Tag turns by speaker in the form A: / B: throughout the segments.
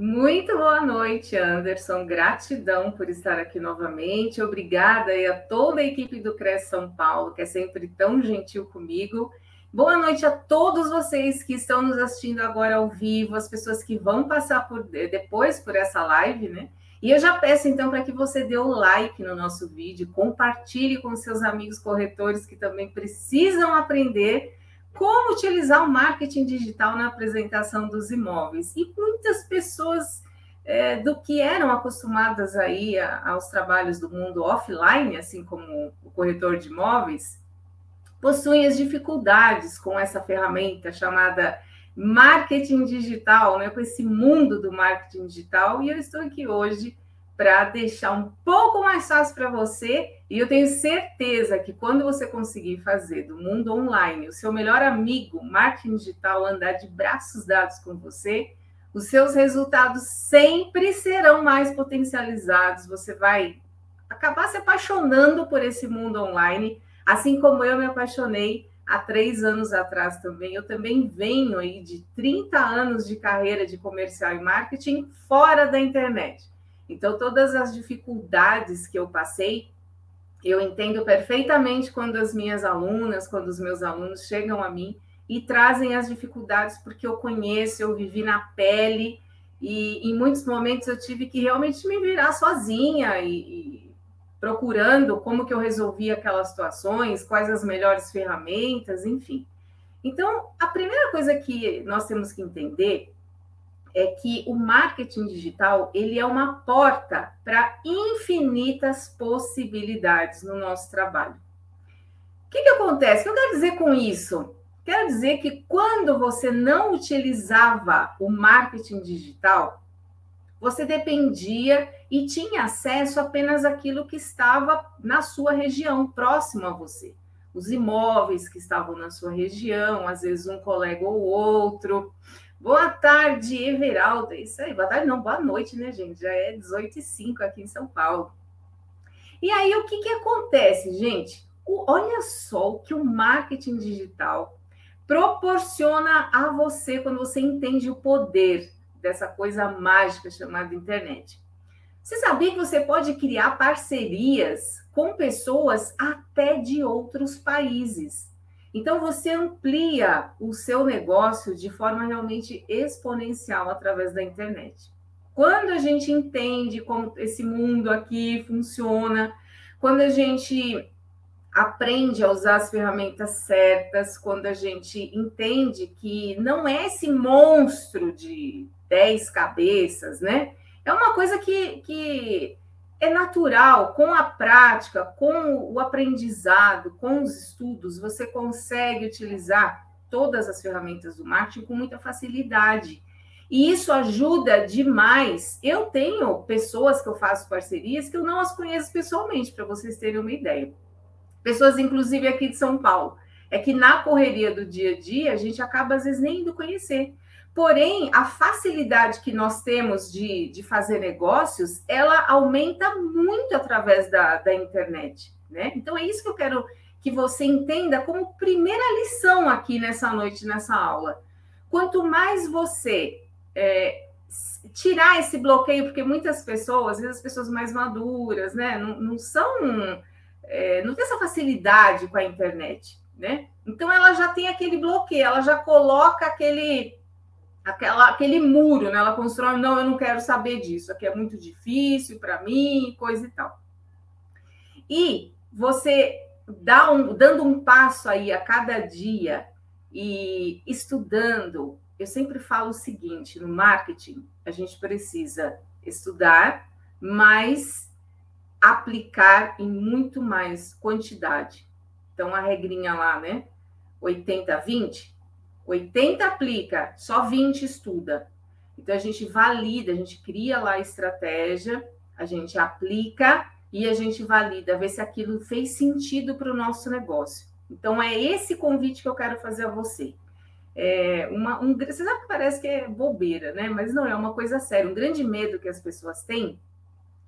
A: Muito boa noite, Anderson. Gratidão por estar aqui novamente. Obrigada a toda a equipe do Cresce São Paulo, que é sempre tão gentil comigo. Boa noite a todos vocês que estão nos assistindo agora ao vivo, as pessoas que vão passar por depois por essa live, né? E eu já peço então para que você dê o like no nosso vídeo, compartilhe com seus amigos corretores que também precisam aprender como utilizar o marketing digital na apresentação dos imóveis. E muitas pessoas é, do que eram acostumadas aí a, aos trabalhos do mundo offline, assim como o corretor de imóveis, possuem as dificuldades com essa ferramenta chamada marketing digital, né, com esse mundo do marketing digital. E eu estou aqui hoje para deixar um pouco mais fácil para você. E eu tenho certeza que quando você conseguir fazer do mundo online o seu melhor amigo, marketing digital, andar de braços dados com você, os seus resultados sempre serão mais potencializados. Você vai acabar se apaixonando por esse mundo online, assim como eu me apaixonei há três anos atrás também. Eu também venho aí de 30 anos de carreira de comercial e marketing fora da internet. Então, todas as dificuldades que eu passei, eu entendo perfeitamente quando as minhas alunas, quando os meus alunos chegam a mim e trazem as dificuldades, porque eu conheço, eu vivi na pele, e em muitos momentos eu tive que realmente me virar sozinha e, e procurando como que eu resolvia aquelas situações, quais as melhores ferramentas, enfim. Então, a primeira coisa que nós temos que entender é que o marketing digital ele é uma porta para infinitas possibilidades no nosso trabalho. O que, que acontece? O que eu quero dizer com isso? Quero dizer que quando você não utilizava o marketing digital, você dependia e tinha acesso apenas àquilo que estava na sua região, próximo a você. Os imóveis que estavam na sua região, às vezes um colega ou outro, Boa tarde, Everaldo. Isso aí, boa tarde, não, boa noite, né, gente? Já é 18 e 5 aqui em São Paulo. E aí, o que, que acontece, gente? O, olha só o que o marketing digital proporciona a você quando você entende o poder dessa coisa mágica chamada internet. Você sabia que você pode criar parcerias com pessoas até de outros países? Então, você amplia o seu negócio de forma realmente exponencial através da internet. Quando a gente entende como esse mundo aqui funciona, quando a gente aprende a usar as ferramentas certas, quando a gente entende que não é esse monstro de 10 cabeças, né? É uma coisa que, que é natural, com a prática, com o aprendizado, com os estudos, você consegue utilizar todas as ferramentas do marketing com muita facilidade. E isso ajuda demais. Eu tenho pessoas que eu faço parcerias que eu não as conheço pessoalmente, para vocês terem uma ideia. Pessoas, inclusive, aqui de São Paulo. É que na correria do dia a dia, a gente acaba, às vezes, nem indo conhecer. Porém, a facilidade que nós temos de, de fazer negócios, ela aumenta muito através da, da internet, né? Então, é isso que eu quero que você entenda como primeira lição aqui nessa noite, nessa aula. Quanto mais você é, tirar esse bloqueio, porque muitas pessoas, às vezes as pessoas mais maduras, né, não, não são, é, não tem essa facilidade com a internet, né? Então ela já tem aquele bloqueio, ela já coloca aquele aquela, aquele muro, né? Ela constrói, não, eu não quero saber disso, aqui é muito difícil para mim, coisa e tal. E você dá um, dando um passo aí a cada dia e estudando, eu sempre falo o seguinte: no marketing, a gente precisa estudar, mas aplicar em muito mais quantidade. Então, a regrinha lá, né? 80, 20, 80 aplica, só 20 estuda. Então a gente valida, a gente cria lá a estratégia, a gente aplica e a gente valida, ver se aquilo fez sentido para o nosso negócio. Então é esse convite que eu quero fazer a você. É uma, um, você sabe que parece que é bobeira, né? Mas não é uma coisa séria. Um grande medo que as pessoas têm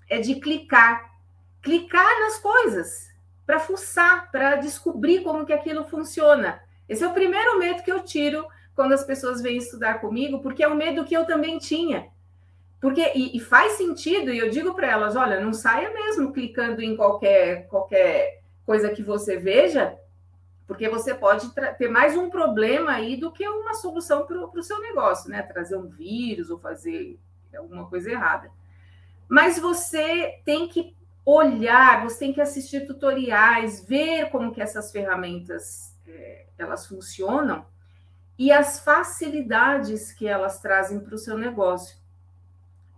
A: é de clicar, clicar nas coisas para fuçar, para descobrir como que aquilo funciona. Esse é o primeiro medo que eu tiro quando as pessoas vêm estudar comigo, porque é um medo que eu também tinha. Porque e, e faz sentido, e eu digo para elas, olha, não saia mesmo clicando em qualquer qualquer coisa que você veja, porque você pode ter mais um problema aí do que uma solução para o seu negócio, né? Trazer um vírus ou fazer alguma coisa errada. Mas você tem que olhar, você tem que assistir tutoriais, ver como que essas ferramentas é, elas funcionam e as facilidades que elas trazem para o seu negócio.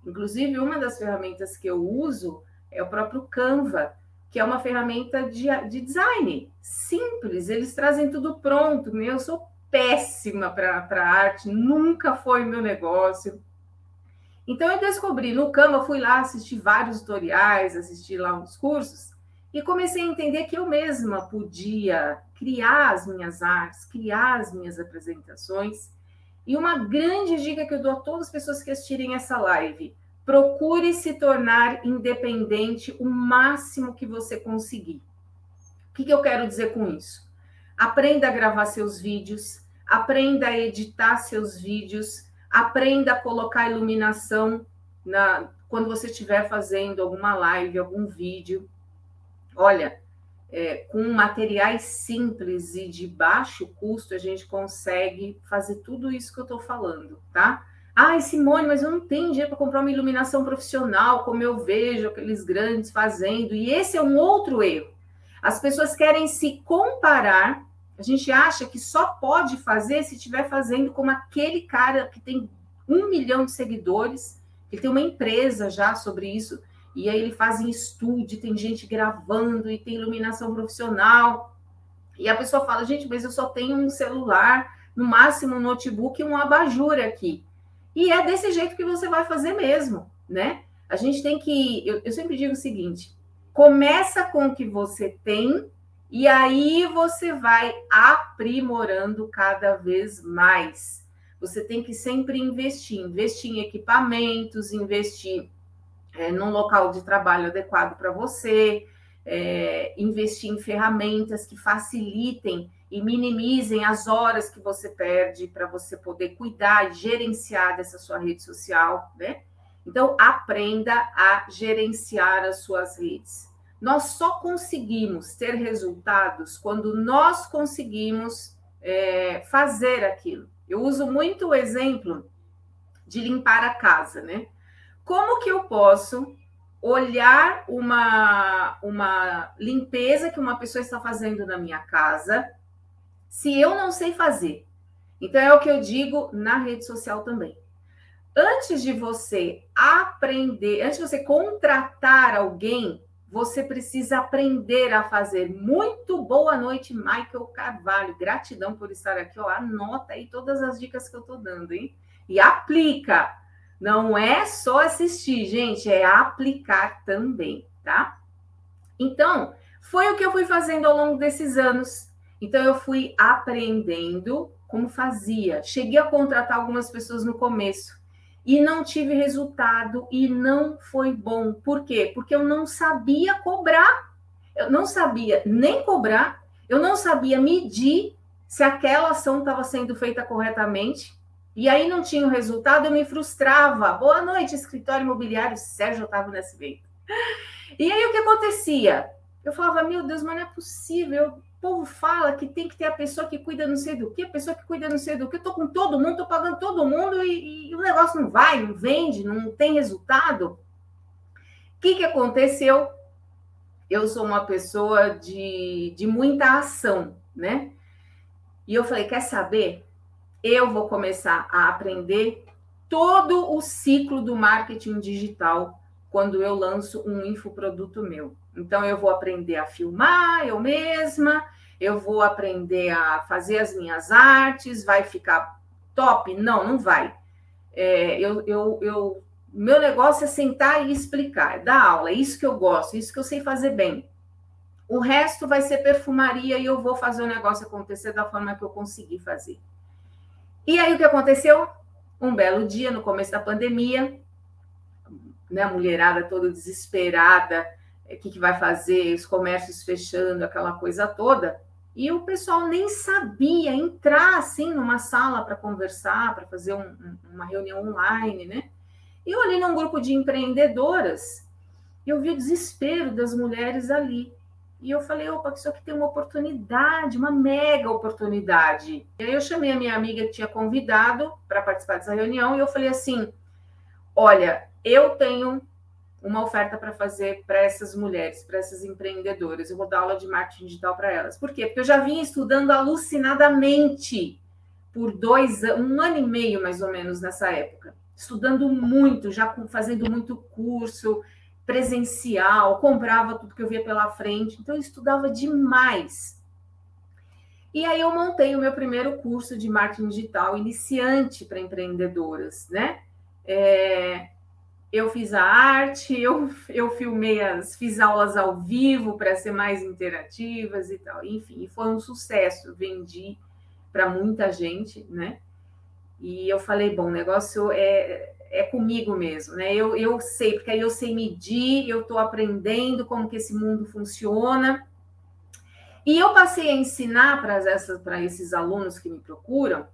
A: Inclusive, uma das ferramentas que eu uso é o próprio Canva, que é uma ferramenta de, de design simples, eles trazem tudo pronto. Eu sou péssima para arte, nunca foi meu negócio. Então, eu descobri no Canva, fui lá assistir vários tutoriais, assisti lá uns cursos, e comecei a entender que eu mesma podia criar as minhas artes, criar as minhas apresentações. E uma grande dica que eu dou a todas as pessoas que assistirem essa live: procure se tornar independente o máximo que você conseguir. O que, que eu quero dizer com isso? Aprenda a gravar seus vídeos, aprenda a editar seus vídeos, aprenda a colocar iluminação na, quando você estiver fazendo alguma live, algum vídeo. Olha, é, com materiais simples e de baixo custo, a gente consegue fazer tudo isso que eu estou falando, tá? Ah, Simone, mas eu não tenho dinheiro para comprar uma iluminação profissional, como eu vejo aqueles grandes fazendo. E esse é um outro erro. As pessoas querem se comparar. A gente acha que só pode fazer se estiver fazendo como aquele cara que tem um milhão de seguidores, ele tem uma empresa já sobre isso e aí ele faz em estúdio, tem gente gravando e tem iluminação profissional. E a pessoa fala, gente, mas eu só tenho um celular, no máximo um notebook e um abajur aqui. E é desse jeito que você vai fazer mesmo, né? A gente tem que. Eu, eu sempre digo o seguinte: começa com o que você tem, e aí você vai aprimorando cada vez mais. Você tem que sempre investir, investir em equipamentos, investir é, num local de trabalho adequado para você, é, investir em ferramentas que facilitem e minimizem as horas que você perde para você poder cuidar e gerenciar dessa sua rede social, né? Então, aprenda a gerenciar as suas redes. Nós só conseguimos ter resultados quando nós conseguimos é, fazer aquilo. Eu uso muito o exemplo de limpar a casa, né? Como que eu posso olhar uma, uma limpeza que uma pessoa está fazendo na minha casa se eu não sei fazer? Então, é o que eu digo na rede social também. Antes de você aprender, antes de você contratar alguém, você precisa aprender a fazer. Muito boa noite, Michael Carvalho. Gratidão por estar aqui. Ó, anota aí todas as dicas que eu estou dando, hein? E aplica. Não é só assistir, gente, é aplicar também, tá? Então, foi o que eu fui fazendo ao longo desses anos. Então, eu fui aprendendo como fazia. Cheguei a contratar algumas pessoas no começo e não tive resultado e não foi bom. Por quê? Porque eu não sabia cobrar. Eu não sabia nem cobrar, eu não sabia medir se aquela ação estava sendo feita corretamente e aí não tinha o resultado, eu me frustrava. Boa noite, escritório imobiliário Sérgio Otávio Nascimento. E aí o que acontecia? Eu falava, meu Deus, mas não é possível. O povo fala que tem que ter a pessoa que cuida não sei do que, a pessoa que cuida não sei do que. Eu tô com todo mundo, tô pagando todo mundo e, e o negócio não vai, não vende, não tem resultado. O que, que aconteceu? Eu sou uma pessoa de, de muita ação, né? E eu falei, quer saber? Eu vou começar a aprender todo o ciclo do marketing digital quando eu lanço um infoproduto meu. Então, eu vou aprender a filmar eu mesma, eu vou aprender a fazer as minhas artes, vai ficar top? Não, não vai. É, eu, eu, eu, meu negócio é sentar e explicar, é dar aula, é isso que eu gosto, é isso que eu sei fazer bem. O resto vai ser perfumaria e eu vou fazer o negócio acontecer da forma que eu conseguir fazer. E aí o que aconteceu? Um belo dia, no começo da pandemia, né, a mulherada toda desesperada, o que, que vai fazer, os comércios fechando, aquela coisa toda. E o pessoal nem sabia entrar assim numa sala para conversar, para fazer um, uma reunião online, né? E eu olhei num grupo de empreendedoras e eu vi o desespero das mulheres ali. E eu falei, opa, isso aqui tem uma oportunidade, uma mega oportunidade. E aí eu chamei a minha amiga que tinha convidado para participar dessa reunião e eu falei assim: olha, eu tenho uma oferta para fazer para essas mulheres, para essas empreendedoras. Eu vou dar aula de marketing digital para elas. Por quê? Porque eu já vinha estudando alucinadamente por dois um ano e meio mais ou menos nessa época, estudando muito, já fazendo muito curso presencial, comprava tudo que eu via pela frente, então eu estudava demais. E aí eu montei o meu primeiro curso de marketing digital iniciante para empreendedoras, né? É, eu fiz a arte, eu, eu filmei as, fiz aulas ao vivo para ser mais interativas e tal. Enfim, foi um sucesso, vendi para muita gente, né? E eu falei, bom, o negócio é, é comigo mesmo, né? Eu, eu sei, porque aí eu sei medir, eu estou aprendendo como que esse mundo funciona. E eu passei a ensinar para esses alunos que me procuram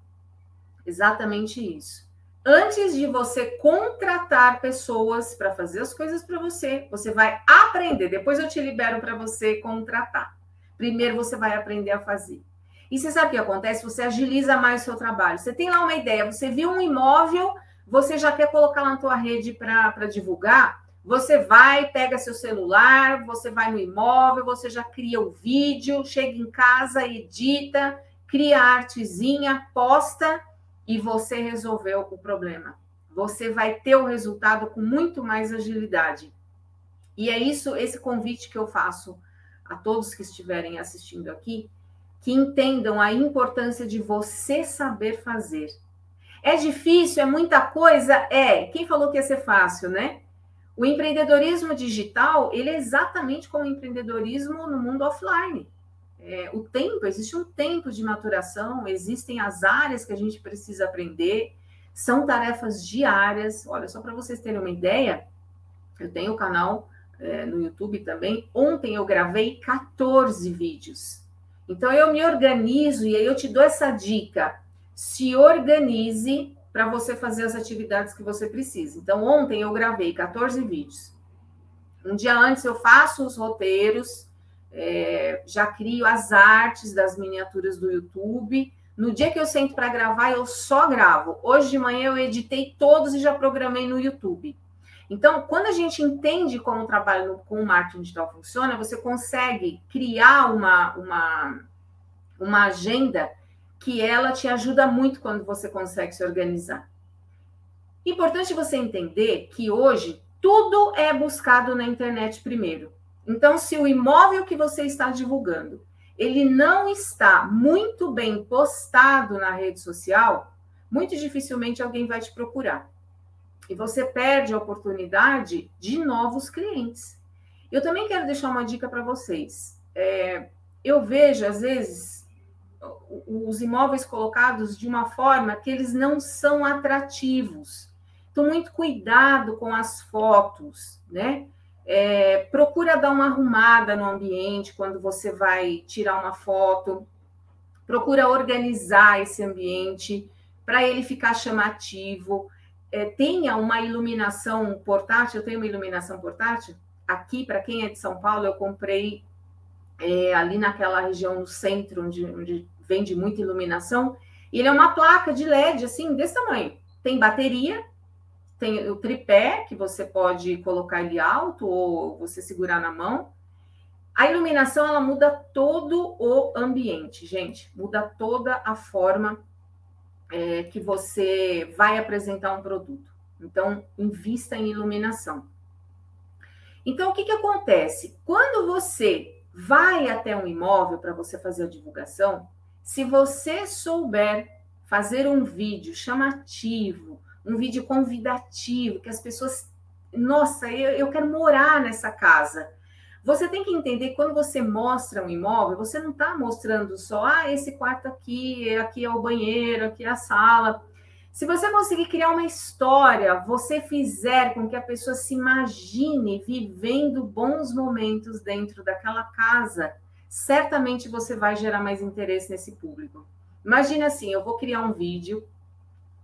A: exatamente isso antes de você contratar pessoas para fazer as coisas para você, você vai aprender. Depois eu te libero para você contratar. Primeiro você vai aprender a fazer. E você sabe o que acontece? Você agiliza mais o seu trabalho. Você tem lá uma ideia, você viu um imóvel, você já quer colocar lá na tua rede para divulgar. Você vai, pega seu celular, você vai no imóvel, você já cria o vídeo, chega em casa, edita, cria a artezinha, posta e você resolveu o problema. Você vai ter o resultado com muito mais agilidade. E é isso, esse convite que eu faço a todos que estiverem assistindo aqui, que entendam a importância de você saber fazer. É difícil, é muita coisa? É. Quem falou que ia ser fácil, né? O empreendedorismo digital, ele é exatamente como o empreendedorismo no mundo offline é, o tempo, existe um tempo de maturação, existem as áreas que a gente precisa aprender, são tarefas diárias. Olha, só para vocês terem uma ideia, eu tenho o um canal é, no YouTube também. Ontem eu gravei 14 vídeos. Então eu me organizo e aí eu te dou essa dica. Se organize para você fazer as atividades que você precisa. Então ontem eu gravei 14 vídeos. Um dia antes eu faço os roteiros, é, já crio as artes das miniaturas do YouTube. No dia que eu sento para gravar, eu só gravo. Hoje de manhã eu editei todos e já programei no YouTube. Então, quando a gente entende como o trabalho com o marketing digital funciona, você consegue criar uma, uma, uma agenda que ela te ajuda muito quando você consegue se organizar. Importante você entender que hoje tudo é buscado na internet primeiro. Então, se o imóvel que você está divulgando, ele não está muito bem postado na rede social, muito dificilmente alguém vai te procurar. E você perde a oportunidade de novos clientes. Eu também quero deixar uma dica para vocês. É, eu vejo, às vezes, os imóveis colocados de uma forma que eles não são atrativos. Então, muito cuidado com as fotos, né? É, procura dar uma arrumada no ambiente quando você vai tirar uma foto. Procura organizar esse ambiente para ele ficar chamativo. É, tenha uma iluminação portátil. Eu tenho uma iluminação portátil. Aqui, para quem é de São Paulo, eu comprei é, ali naquela região no centro, onde, onde vende muita iluminação. E ele é uma placa de LED, assim, desse tamanho. Tem bateria, tem o tripé, que você pode colocar ele alto ou você segurar na mão. A iluminação, ela muda todo o ambiente, gente. Muda toda a forma é, que você vai apresentar um produto. Então, invista em iluminação. Então, o que, que acontece? Quando você vai até um imóvel para você fazer a divulgação, se você souber fazer um vídeo chamativo, um vídeo convidativo, que as pessoas, nossa, eu, eu quero morar nessa casa. Você tem que entender que quando você mostra um imóvel, você não está mostrando só, ah, esse quarto aqui, aqui é o banheiro, aqui é a sala. Se você conseguir criar uma história, você fizer com que a pessoa se imagine vivendo bons momentos dentro daquela casa, certamente você vai gerar mais interesse nesse público. Imagina assim, eu vou criar um vídeo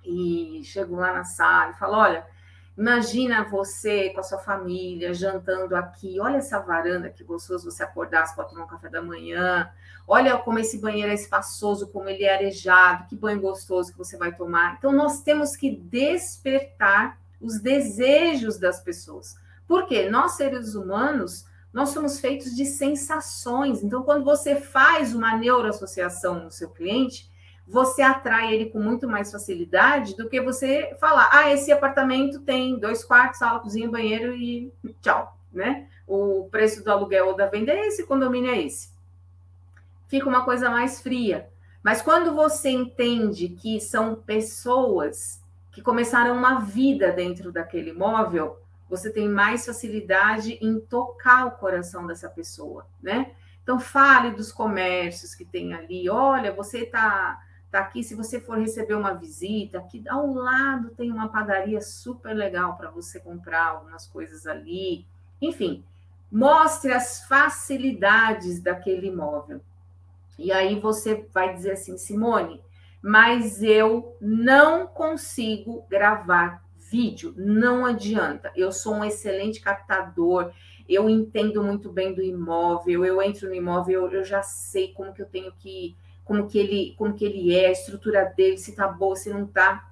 A: e chego lá na sala e falo, olha, Imagina você com a sua família jantando aqui. Olha essa varanda que gostoso você acordar para tomar um café da manhã. Olha como esse banheiro é espaçoso, como ele é arejado. Que banho gostoso que você vai tomar. Então, nós temos que despertar os desejos das pessoas. Porque nós, seres humanos, nós somos feitos de sensações. Então, quando você faz uma neuroassociação no seu cliente, você atrai ele com muito mais facilidade do que você falar, ah, esse apartamento tem dois quartos, sala, cozinha, banheiro e tchau, né? O preço do aluguel ou da venda é esse, condomínio é esse. Fica uma coisa mais fria. Mas quando você entende que são pessoas que começaram uma vida dentro daquele imóvel, você tem mais facilidade em tocar o coração dessa pessoa, né? Então fale dos comércios que tem ali. Olha, você está Tá aqui, se você for receber uma visita, aqui ao lado tem uma padaria super legal para você comprar algumas coisas ali. Enfim, mostre as facilidades daquele imóvel. E aí você vai dizer assim, Simone, mas eu não consigo gravar vídeo, não adianta. Eu sou um excelente captador, eu entendo muito bem do imóvel, eu entro no imóvel, eu, eu já sei como que eu tenho que como que ele, como que ele é, a estrutura dele, se tá boa, se não tá.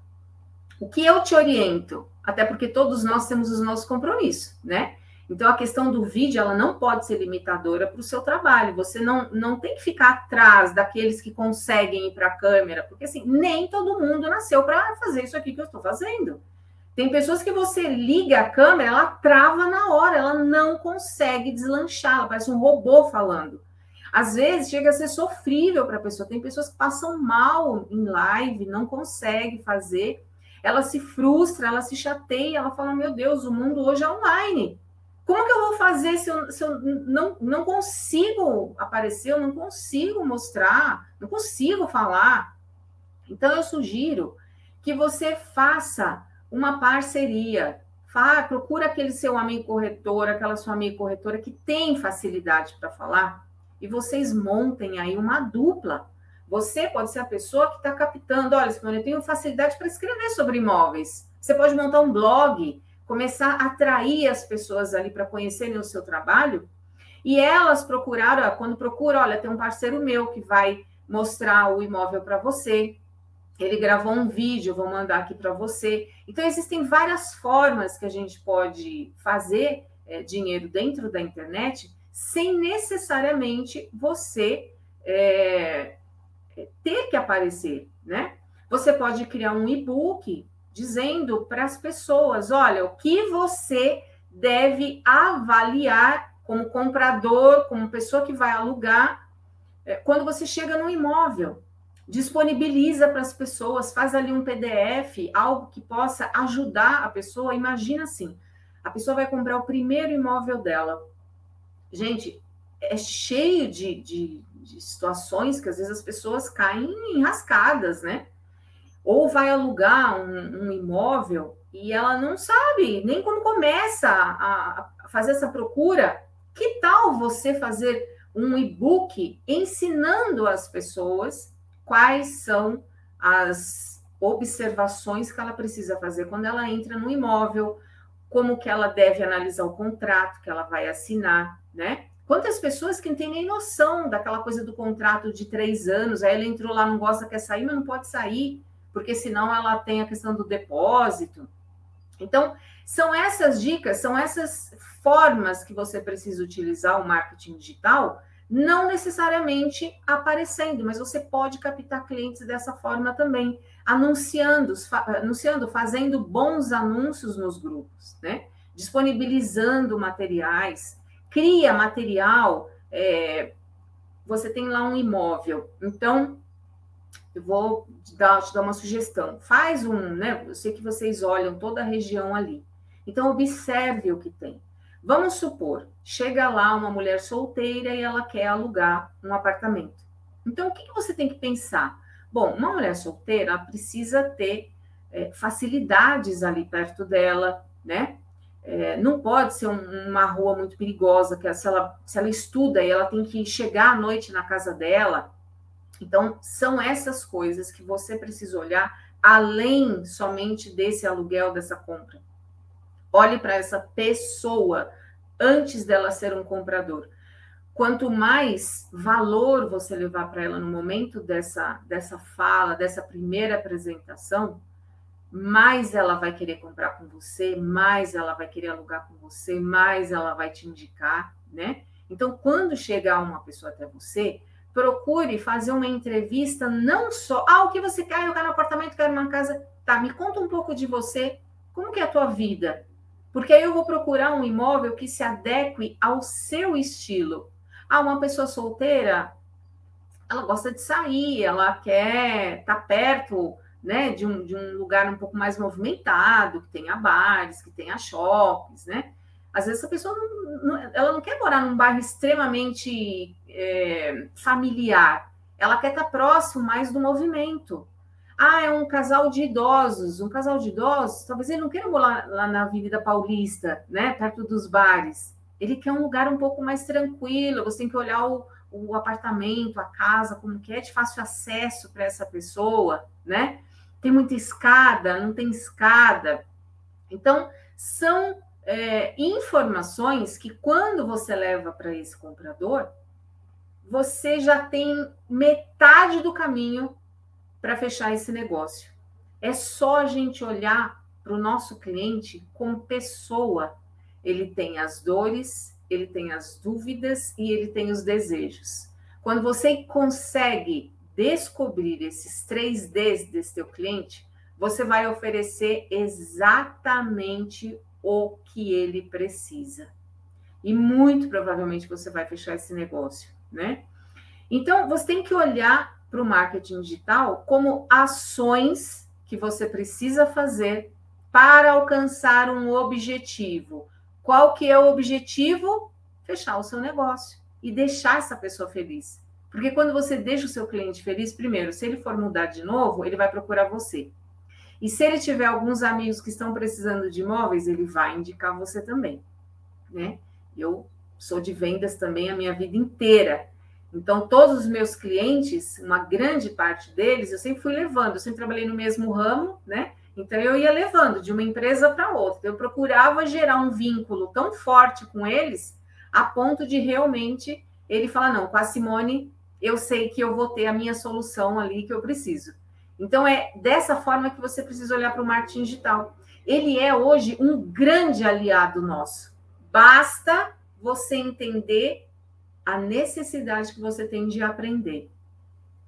A: O que eu te oriento, até porque todos nós temos os nossos compromissos, né? Então a questão do vídeo, ela não pode ser limitadora para o seu trabalho. Você não, não tem que ficar atrás daqueles que conseguem ir para a câmera, porque assim, nem todo mundo nasceu para fazer isso aqui que eu estou fazendo. Tem pessoas que você liga a câmera, ela trava na hora, ela não consegue deslanchar, ela parece um robô falando. Às vezes chega a ser sofrível para a pessoa. Tem pessoas que passam mal em live, não consegue fazer, ela se frustra, ela se chateia, ela fala: Meu Deus, o mundo hoje é online. Como que eu vou fazer se eu, se eu não, não consigo aparecer, eu não consigo mostrar, não consigo falar? Então, eu sugiro que você faça uma parceria. Fala, procura aquele seu amigo corretor, aquela sua amiga corretora que tem facilidade para falar e vocês montem aí uma dupla. Você pode ser a pessoa que está captando. Olha, Simone, eu tenho facilidade para escrever sobre imóveis. Você pode montar um blog, começar a atrair as pessoas ali para conhecerem o seu trabalho. E elas procuraram, quando procuram, olha, tem um parceiro meu que vai mostrar o imóvel para você. Ele gravou um vídeo, vou mandar aqui para você. Então, existem várias formas que a gente pode fazer é, dinheiro dentro da internet sem necessariamente você é, ter que aparecer, né? Você pode criar um e-book dizendo para as pessoas: olha, o que você deve avaliar como comprador, como pessoa que vai alugar, é, quando você chega no imóvel. Disponibiliza para as pessoas, faz ali um PDF, algo que possa ajudar a pessoa. Imagina assim: a pessoa vai comprar o primeiro imóvel dela gente, é cheio de, de, de situações que às vezes as pessoas caem enrascadas, né? Ou vai alugar um, um imóvel e ela não sabe nem como começa a, a fazer essa procura. Que tal você fazer um e-book ensinando as pessoas quais são as observações que ela precisa fazer quando ela entra no imóvel, como que ela deve analisar o contrato que ela vai assinar, né? Quantas pessoas que não têm nem noção daquela coisa do contrato de três anos, aí ela entrou lá, não gosta, quer sair, mas não pode sair, porque senão ela tem a questão do depósito. Então, são essas dicas, são essas formas que você precisa utilizar o marketing digital, não necessariamente aparecendo, mas você pode captar clientes dessa forma também, anunciando, anunciando, fazendo bons anúncios nos grupos, né? Disponibilizando materiais, cria material, é, você tem lá um imóvel. Então, eu vou dar, te dar uma sugestão. Faz um, né? Eu sei que vocês olham toda a região ali. Então, observe o que tem. Vamos supor, chega lá uma mulher solteira e ela quer alugar um apartamento. Então, o que, que você tem que pensar? Bom, uma mulher solteira precisa ter é, facilidades ali perto dela, né? É, não pode ser um, uma rua muito perigosa, que se ela, se ela estuda e ela tem que chegar à noite na casa dela, então, são essas coisas que você precisa olhar além somente desse aluguel, dessa compra. Olhe para essa pessoa antes dela ser um comprador. Quanto mais valor você levar para ela no momento dessa, dessa fala, dessa primeira apresentação, mais ela vai querer comprar com você, mais ela vai querer alugar com você, mais ela vai te indicar, né? Então, quando chegar uma pessoa até você, procure fazer uma entrevista não só, ah, o que você quer? Eu quero um apartamento, quero uma casa. Tá, me conta um pouco de você. Como que é a tua vida? Porque aí eu vou procurar um imóvel que se adeque ao seu estilo. Ah, uma pessoa solteira, ela gosta de sair, ela quer estar tá perto, né, de um, de um lugar um pouco mais movimentado, que tenha bares, que tenha shoppings, né? Às vezes a pessoa não, não, ela não quer morar num bairro extremamente é, familiar, ela quer estar próximo mais do movimento. Ah, é um casal de idosos, um casal de idosos, talvez ele não queira morar lá na Avenida Paulista, né, perto dos bares. Ele quer um lugar um pouco mais tranquilo, você tem que olhar o, o apartamento, a casa, como que é de fácil acesso para essa pessoa, né? Tem muita escada, não tem escada. Então, são é, informações que, quando você leva para esse comprador, você já tem metade do caminho para fechar esse negócio. É só a gente olhar para o nosso cliente como pessoa. Ele tem as dores, ele tem as dúvidas e ele tem os desejos. Quando você consegue descobrir esses três Ds desse teu cliente, você vai oferecer exatamente o que ele precisa. E muito provavelmente você vai fechar esse negócio, né? Então, você tem que olhar para o marketing digital como ações que você precisa fazer para alcançar um objetivo. Qual que é o objetivo? Fechar o seu negócio e deixar essa pessoa feliz. Porque quando você deixa o seu cliente feliz, primeiro, se ele for mudar de novo, ele vai procurar você. E se ele tiver alguns amigos que estão precisando de imóveis, ele vai indicar você também, né? Eu sou de vendas também a minha vida inteira. Então, todos os meus clientes, uma grande parte deles, eu sempre fui levando, eu sempre trabalhei no mesmo ramo, né? Então, eu ia levando de uma empresa para outra. Eu procurava gerar um vínculo tão forte com eles, a ponto de realmente ele falar: não, com a Simone, eu sei que eu vou ter a minha solução ali que eu preciso. Então, é dessa forma que você precisa olhar para o marketing digital. Ele é hoje um grande aliado nosso. Basta você entender a necessidade que você tem de aprender.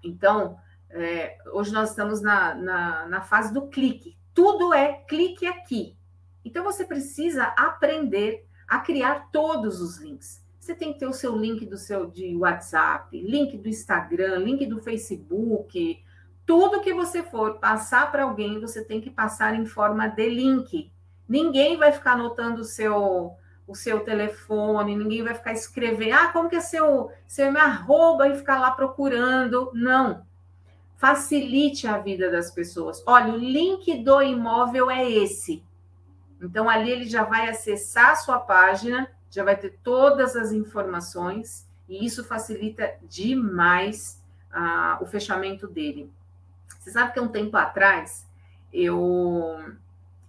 A: Então, é, hoje nós estamos na, na, na fase do clique. Tudo é clique aqui. Então, você precisa aprender a criar todos os links. Você tem que ter o seu link do seu de WhatsApp, link do Instagram, link do Facebook, tudo que você for passar para alguém, você tem que passar em forma de link. Ninguém vai ficar anotando o seu o seu telefone, ninguém vai ficar escrevendo, ah, como que é seu, seu me arroba e ficar lá procurando. Não. Facilite a vida das pessoas. Olha, o link do imóvel é esse. Então, ali ele já vai acessar a sua página, já vai ter todas as informações, e isso facilita demais ah, o fechamento dele. Você sabe que um tempo atrás eu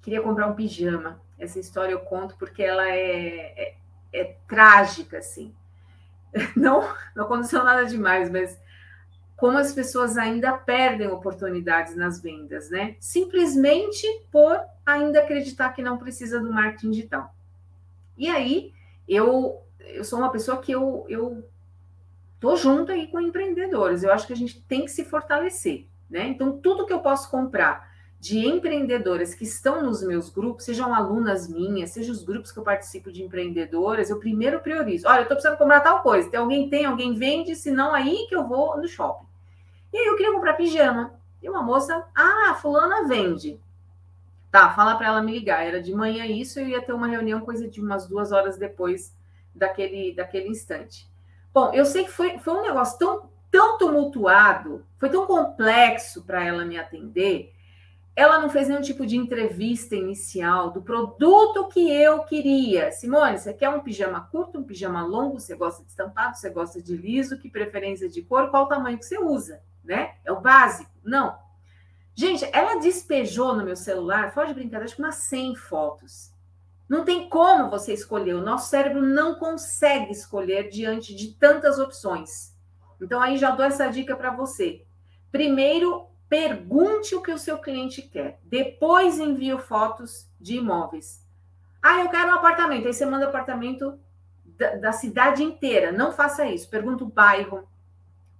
A: queria comprar um pijama. Essa história eu conto porque ela é, é, é trágica, assim. Não, não aconteceu nada demais, mas como as pessoas ainda perdem oportunidades nas vendas, né? Simplesmente por ainda acreditar que não precisa do marketing digital. E aí, eu, eu sou uma pessoa que eu, eu tô junto aí com empreendedores. Eu acho que a gente tem que se fortalecer. Né? Então, tudo que eu posso comprar de empreendedoras que estão nos meus grupos, sejam alunas minhas, sejam os grupos que eu participo de empreendedoras, eu primeiro priorizo. Olha, eu estou precisando comprar tal coisa. Tem alguém tem, alguém vende, senão aí que eu vou no shopping. E aí eu queria comprar pijama. E uma moça, ah, fulana vende. Tá, fala para ela me ligar. Era de manhã isso, eu ia ter uma reunião coisa de umas duas horas depois daquele, daquele instante. Bom, eu sei que foi, foi um negócio tão, tão tumultuado, foi tão complexo para ela me atender. Ela não fez nenhum tipo de entrevista inicial do produto que eu queria. Simone, você quer um pijama curto, um pijama longo? Você gosta de estampado? Você gosta de liso? Que preferência de cor? Qual o tamanho que você usa? Né? É o básico? Não. Gente, ela despejou no meu celular, fora de brincadeira, acho que umas 100 fotos. Não tem como você escolher. O nosso cérebro não consegue escolher diante de tantas opções. Então, aí já dou essa dica para você. Primeiro, pergunte o que o seu cliente quer. Depois, envie fotos de imóveis. Ah, eu quero um apartamento. Aí você manda apartamento da, da cidade inteira. Não faça isso. Pergunta o bairro,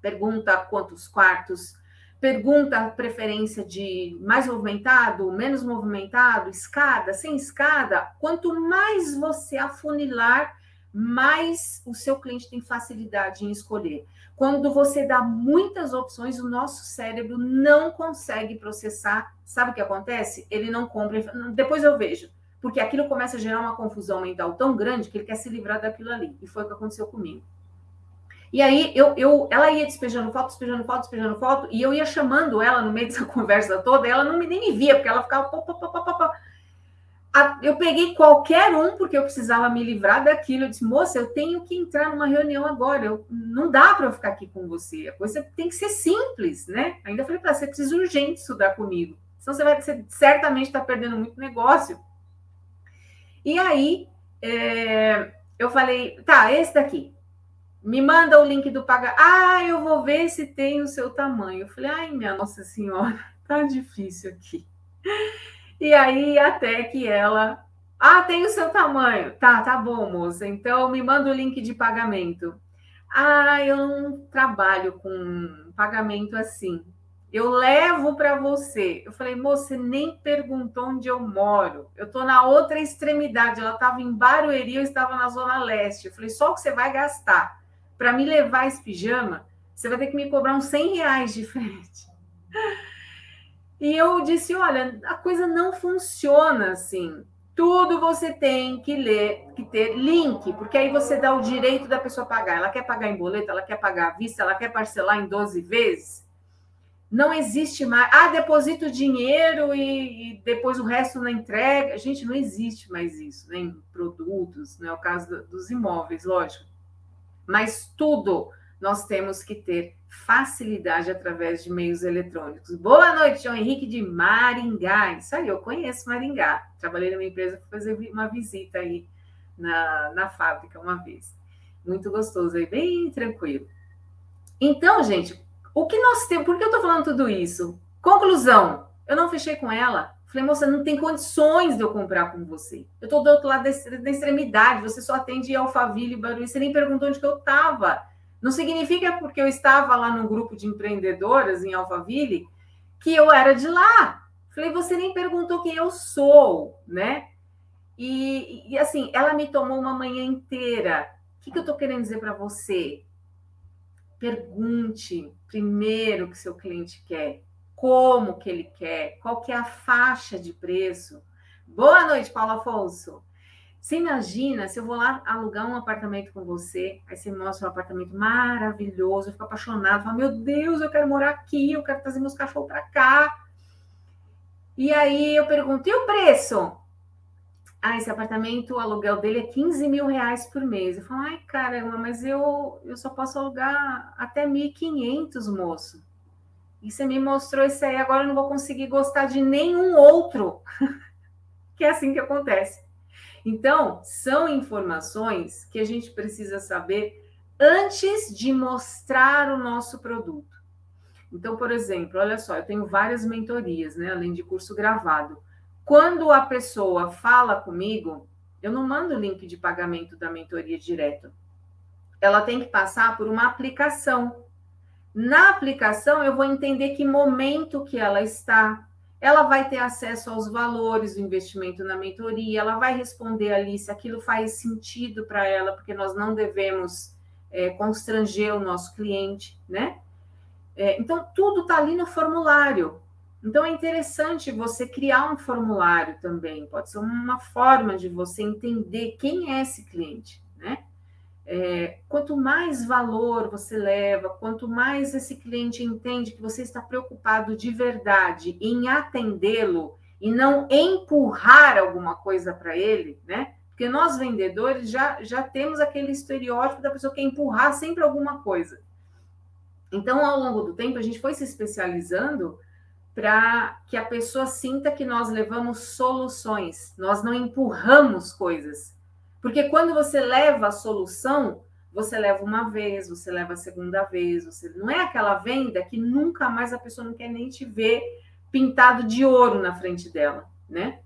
A: pergunta quantos quartos, pergunta a preferência de mais movimentado, menos movimentado, escada, sem escada. Quanto mais você afunilar, mais o seu cliente tem facilidade em escolher. Quando você dá muitas opções, o nosso cérebro não consegue processar. Sabe o que acontece? Ele não compra. Depois eu vejo. Porque aquilo começa a gerar uma confusão mental tão grande que ele quer se livrar daquilo ali. E foi o que aconteceu comigo. E aí eu, eu, ela ia despejando foto, despejando foto, despejando foto, e eu ia chamando ela no meio dessa conversa toda, ela não me, nem me via, porque ela ficava. Pô, pô, pô, pô, pô. Eu peguei qualquer um, porque eu precisava me livrar daquilo. Eu disse, moça, eu tenho que entrar numa reunião agora. Eu, não dá para eu ficar aqui com você. A coisa tem que ser simples, né? Ainda falei para você, precisa urgente estudar comigo. Senão você vai você certamente estar tá perdendo muito negócio. E aí, é, eu falei, tá, esse daqui. Me manda o link do paga. Ah, eu vou ver se tem o seu tamanho. Eu falei, ai, minha Nossa Senhora, tá difícil aqui. E aí, até que ela. Ah, tem o seu tamanho. Tá, tá bom, moça. Então, me manda o link de pagamento. Ah, eu não trabalho com pagamento assim. Eu levo para você. Eu falei, moça, você nem perguntou onde eu moro. Eu tô na outra extremidade. Ela estava em Barueri, eu estava na Zona Leste. Eu falei, só o que você vai gastar para me levar esse pijama, você vai ter que me cobrar uns 100 reais de frente. E eu disse: olha, a coisa não funciona assim. Tudo você tem que ler, que ter link, porque aí você dá o direito da pessoa pagar. Ela quer pagar em boleto, ela quer pagar à vista, ela quer parcelar em 12 vezes. Não existe mais. Ah, deposito dinheiro e, e depois o resto na entrega. Gente, não existe mais isso, nem né? produtos, não é o caso dos imóveis, lógico. Mas tudo nós temos que ter facilidade através de meios eletrônicos. Boa noite, João Henrique de Maringá. Isso aí, eu conheço Maringá. Trabalhei numa empresa para fazer uma visita aí na, na fábrica uma vez. Muito gostoso aí, bem tranquilo. Então, gente, o que nós temos. Por que eu estou falando tudo isso? Conclusão: eu não fechei com ela. Falei, moça, não tem condições de eu comprar com você. Eu estou do outro lado da extremidade, você só atende Alphaville e Barulho, você nem perguntou onde que eu estava. Não significa porque eu estava lá no grupo de empreendedoras em Alphaville que eu era de lá. Falei, você nem perguntou quem eu sou, né? E, e assim, ela me tomou uma manhã inteira. O que, que eu estou querendo dizer para você? Pergunte primeiro o que seu cliente quer como que ele quer, qual que é a faixa de preço. Boa noite, Paulo Afonso. Você imagina se eu vou lá alugar um apartamento com você, aí você mostra um apartamento maravilhoso, eu fico apaixonado, falo, meu Deus, eu quero morar aqui, eu quero trazer meus cachorros para cá. E aí eu pergunto, e o preço? Ah, esse apartamento, o aluguel dele é 15 mil reais por mês. Eu falo, ai, caramba, mas eu, eu só posso alugar até 1.500, moço. E você me mostrou isso aí, agora eu não vou conseguir gostar de nenhum outro. que é assim que acontece. Então, são informações que a gente precisa saber antes de mostrar o nosso produto. Então, por exemplo, olha só, eu tenho várias mentorias, né, além de curso gravado. Quando a pessoa fala comigo, eu não mando o link de pagamento da mentoria direto. Ela tem que passar por uma aplicação na aplicação, eu vou entender que momento que ela está. Ela vai ter acesso aos valores do investimento na mentoria, ela vai responder ali se aquilo faz sentido para ela, porque nós não devemos é, constranger o nosso cliente, né? É, então, tudo está ali no formulário. Então, é interessante você criar um formulário também. Pode ser uma forma de você entender quem é esse cliente? É, quanto mais valor você leva, quanto mais esse cliente entende que você está preocupado de verdade em atendê-lo e não empurrar alguma coisa para ele, né? Porque nós vendedores já, já temos aquele estereótipo da pessoa que quer empurrar sempre alguma coisa. Então, ao longo do tempo, a gente foi se especializando para que a pessoa sinta que nós levamos soluções, nós não empurramos coisas. Porque quando você leva a solução, você leva uma vez, você leva a segunda vez, você não é aquela venda que nunca mais a pessoa não quer nem te ver pintado de ouro na frente dela, né?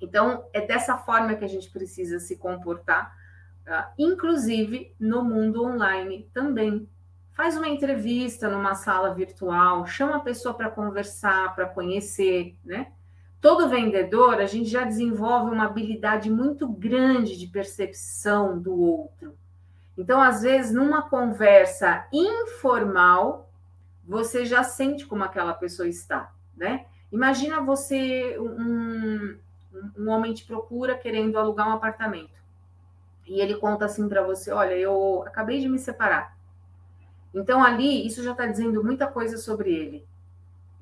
A: Então, é dessa forma que a gente precisa se comportar, uh, inclusive no mundo online também. Faz uma entrevista numa sala virtual, chama a pessoa para conversar, para conhecer, né? Todo vendedor, a gente já desenvolve uma habilidade muito grande de percepção do outro. Então, às vezes, numa conversa informal, você já sente como aquela pessoa está, né? Imagina você, um, um homem te procura querendo alugar um apartamento. E ele conta assim para você: Olha, eu acabei de me separar. Então, ali, isso já está dizendo muita coisa sobre ele.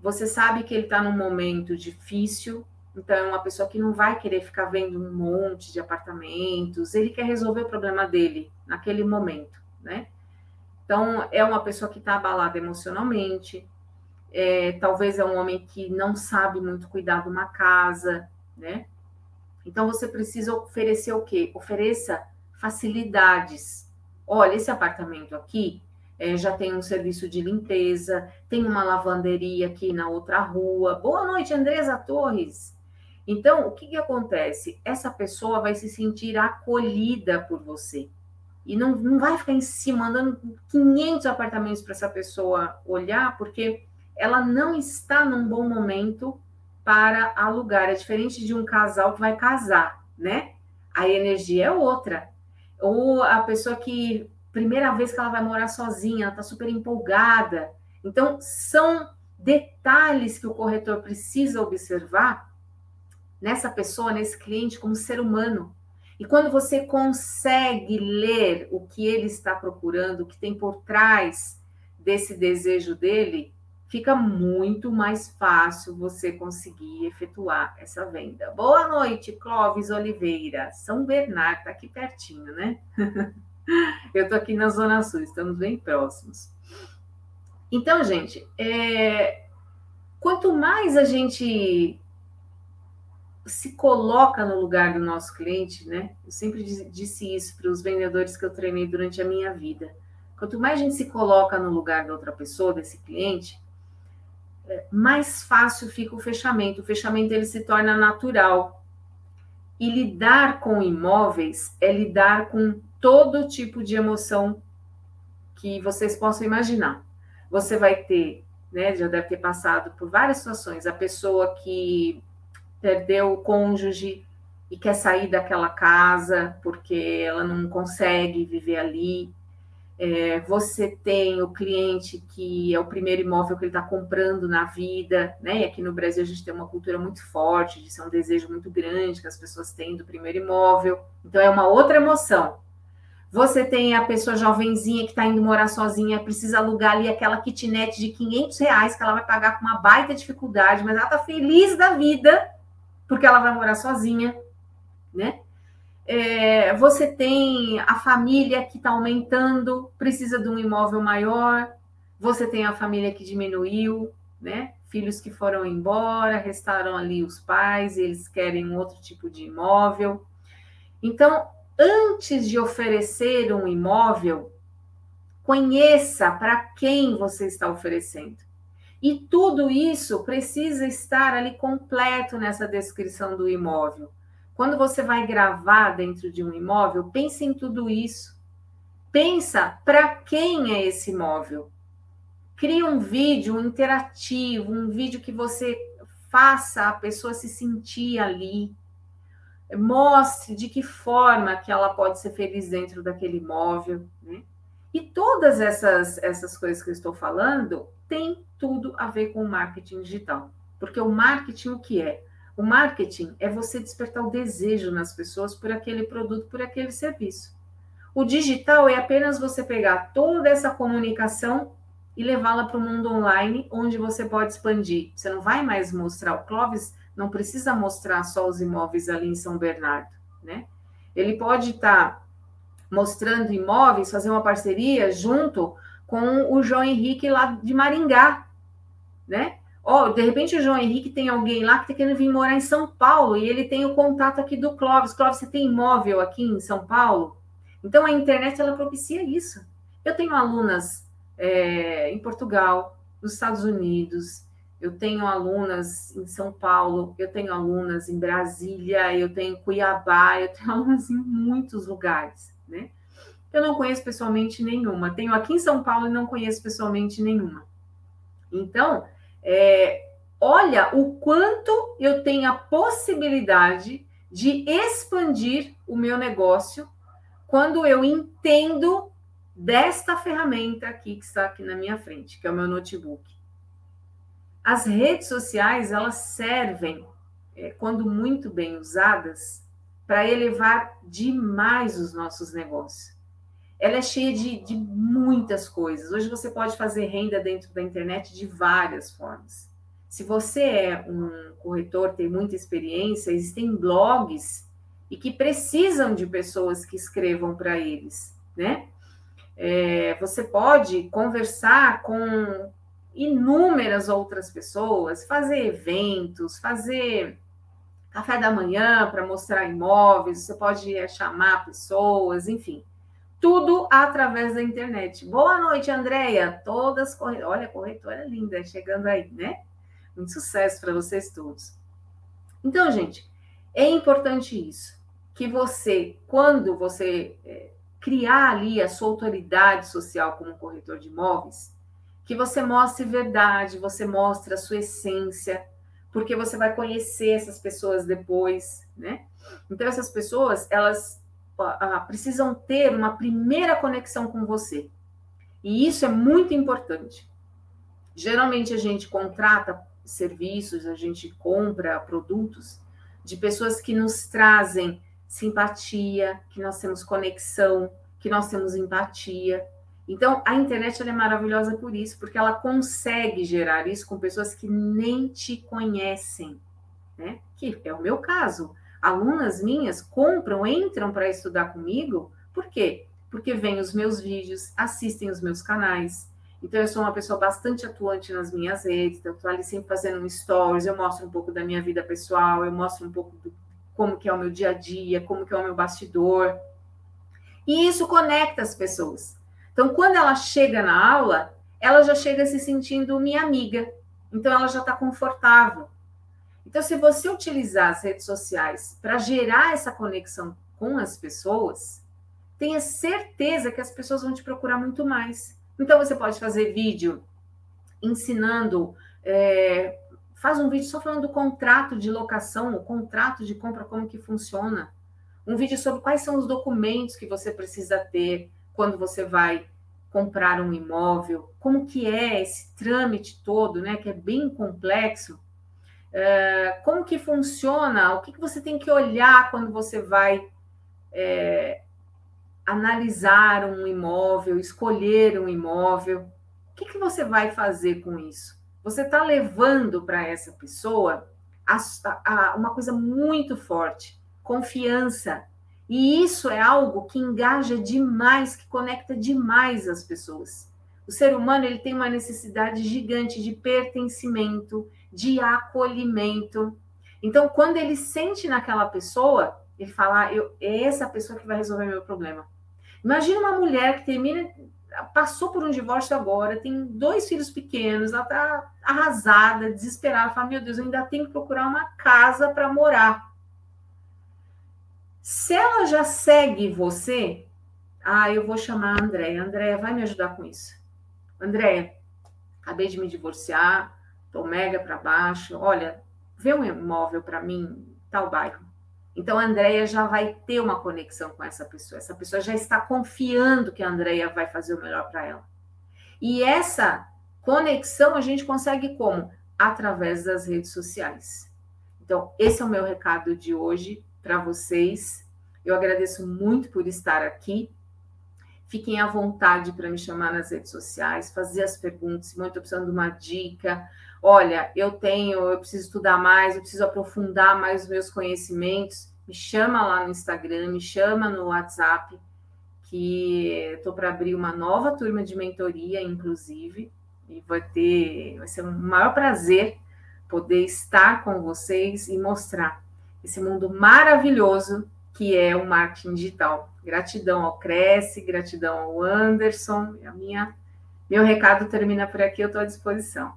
A: Você sabe que ele está num momento difícil, então é uma pessoa que não vai querer ficar vendo um monte de apartamentos, ele quer resolver o problema dele naquele momento, né? Então, é uma pessoa que está abalada emocionalmente, é, talvez é um homem que não sabe muito cuidar de uma casa, né? Então, você precisa oferecer o quê? Ofereça facilidades. Olha, esse apartamento aqui, é, já tem um serviço de limpeza, tem uma lavanderia aqui na outra rua. Boa noite, Andresa Torres. Então, o que, que acontece? Essa pessoa vai se sentir acolhida por você. E não, não vai ficar em cima, mandando 500 apartamentos para essa pessoa olhar, porque ela não está num bom momento para alugar. É diferente de um casal que vai casar, né? A energia é outra. Ou a pessoa que primeira vez que ela vai morar sozinha, ela está super empolgada. Então, são detalhes que o corretor precisa observar nessa pessoa, nesse cliente, como ser humano. E quando você consegue ler o que ele está procurando, o que tem por trás desse desejo dele, fica muito mais fácil você conseguir efetuar essa venda. Boa noite, Clóvis Oliveira. São Bernardo, tá aqui pertinho, né? Eu tô aqui na Zona Sul, estamos bem próximos. Então, gente, é... quanto mais a gente se coloca no lugar do nosso cliente, né? Eu sempre disse isso para os vendedores que eu treinei durante a minha vida. Quanto mais a gente se coloca no lugar da outra pessoa, desse cliente, é, mais fácil fica o fechamento. O fechamento ele se torna natural. E lidar com imóveis é lidar com todo tipo de emoção que vocês possam imaginar. Você vai ter, né, já deve ter passado por várias situações, a pessoa que perdeu o cônjuge e quer sair daquela casa porque ela não consegue viver ali. É, você tem o cliente que é o primeiro imóvel que ele está comprando na vida, né? E aqui no Brasil a gente tem uma cultura muito forte de ser um desejo muito grande que as pessoas têm do primeiro imóvel. Então é uma outra emoção. Você tem a pessoa jovenzinha que está indo morar sozinha, precisa alugar ali aquela kitnet de 500 reais que ela vai pagar com uma baita dificuldade, mas ela está feliz da vida porque ela vai morar sozinha, né? É, você tem a família que está aumentando, precisa de um imóvel maior. Você tem a família que diminuiu, né? Filhos que foram embora, restaram ali os pais, eles querem um outro tipo de imóvel. Então, antes de oferecer um imóvel, conheça para quem você está oferecendo. E tudo isso precisa estar ali completo nessa descrição do imóvel. Quando você vai gravar dentro de um imóvel, pense em tudo isso. Pensa para quem é esse imóvel. Crie um vídeo interativo, um vídeo que você faça a pessoa se sentir ali, mostre de que forma que ela pode ser feliz dentro daquele imóvel, né? E todas essas, essas coisas que eu estou falando têm tudo a ver com o marketing digital. Porque o marketing, o que é? O marketing é você despertar o desejo nas pessoas por aquele produto, por aquele serviço. O digital é apenas você pegar toda essa comunicação e levá-la para o mundo online, onde você pode expandir. Você não vai mais mostrar o Clóvis, não precisa mostrar só os imóveis ali em São Bernardo, né? Ele pode estar tá mostrando imóveis, fazer uma parceria junto com o João Henrique lá de Maringá, né? Oh, de repente o João Henrique tem alguém lá que está querendo vir morar em São Paulo e ele tem o contato aqui do Clóvis. Clóvis, você tem imóvel aqui em São Paulo? Então a internet ela propicia isso. Eu tenho alunas é, em Portugal, nos Estados Unidos, eu tenho alunas em São Paulo, eu tenho alunas em Brasília, eu tenho em Cuiabá, eu tenho alunas em muitos lugares, né? Eu não conheço pessoalmente nenhuma. Tenho aqui em São Paulo e não conheço pessoalmente nenhuma. Então, é, olha o quanto eu tenho a possibilidade de expandir o meu negócio quando eu entendo desta ferramenta aqui que está aqui na minha frente, que é o meu notebook. As redes sociais, elas servem, é, quando muito bem usadas, para elevar demais os nossos negócios. Ela é cheia de, de muitas coisas. Hoje você pode fazer renda dentro da internet de várias formas. Se você é um corretor, tem muita experiência, existem blogs e que precisam de pessoas que escrevam para eles, né? É, você pode conversar com inúmeras outras pessoas, fazer eventos, fazer café da manhã para mostrar imóveis, você pode é, chamar pessoas, enfim, tudo através da internet. Boa noite, Andréia. Todas corre... Olha, corretora linda chegando aí, né? Muito sucesso para vocês todos. Então, gente, é importante isso que você, quando você é, criar ali a sua autoridade social como corretor de imóveis, que você mostre verdade, você mostre a sua essência, porque você vai conhecer essas pessoas depois, né? Então essas pessoas, elas ah, precisam ter uma primeira conexão com você. E isso é muito importante. Geralmente a gente contrata serviços, a gente compra produtos de pessoas que nos trazem simpatia, que nós temos conexão, que nós temos empatia. Então, a internet é maravilhosa por isso, porque ela consegue gerar isso com pessoas que nem te conhecem, né? Que é o meu caso. Alunas minhas compram, entram para estudar comigo, por quê? Porque vêm os meus vídeos, assistem os meus canais. Então, eu sou uma pessoa bastante atuante nas minhas redes, eu estou ali sempre fazendo um stories, eu mostro um pouco da minha vida pessoal, eu mostro um pouco do como que é o meu dia a dia, como que é o meu bastidor. E isso conecta as pessoas. Então, quando ela chega na aula, ela já chega se sentindo minha amiga. Então, ela já está confortável. Então, se você utilizar as redes sociais para gerar essa conexão com as pessoas, tenha certeza que as pessoas vão te procurar muito mais. Então, você pode fazer vídeo ensinando é, Faz um vídeo só falando do contrato de locação, o contrato de compra, como que funciona. Um vídeo sobre quais são os documentos que você precisa ter quando você vai comprar um imóvel, como que é esse trâmite todo, né, que é bem complexo. É, como que funciona, o que, que você tem que olhar quando você vai é, analisar um imóvel, escolher um imóvel. O que, que você vai fazer com isso? você está levando para essa pessoa a, a, uma coisa muito forte, confiança. E isso é algo que engaja demais, que conecta demais as pessoas. O ser humano ele tem uma necessidade gigante de pertencimento, de acolhimento. Então, quando ele sente naquela pessoa, ele fala: ah, eu, é essa pessoa que vai resolver meu problema. Imagina uma mulher que termina passou por um divórcio agora, tem dois filhos pequenos, ela está arrasada, desesperada, fala: Meu Deus, eu ainda tenho que procurar uma casa para morar. Se ela já segue você, ah, eu vou chamar a Andréia. Andréia, vai me ajudar com isso. Andréia, acabei de me divorciar, tô mega para baixo. Olha, vê um imóvel para mim, tal bairro. Então a Andrea já vai ter uma conexão com essa pessoa. Essa pessoa já está confiando que a Andrea vai fazer o melhor para ela. E essa conexão a gente consegue como? Através das redes sociais. Então, esse é o meu recado de hoje para vocês. Eu agradeço muito por estar aqui. Fiquem à vontade para me chamar nas redes sociais, fazer as perguntas, se muito precisando de uma dica. Olha, eu tenho, eu preciso estudar mais, eu preciso aprofundar mais os meus conhecimentos. Me chama lá no Instagram, me chama no WhatsApp, que estou para abrir uma nova turma de mentoria, inclusive, e vai ter, vai ser um maior prazer poder estar com vocês e mostrar esse mundo maravilhoso que é o marketing digital. Gratidão ao Cresce, gratidão ao Anderson. A minha, meu recado termina por aqui, eu estou à disposição.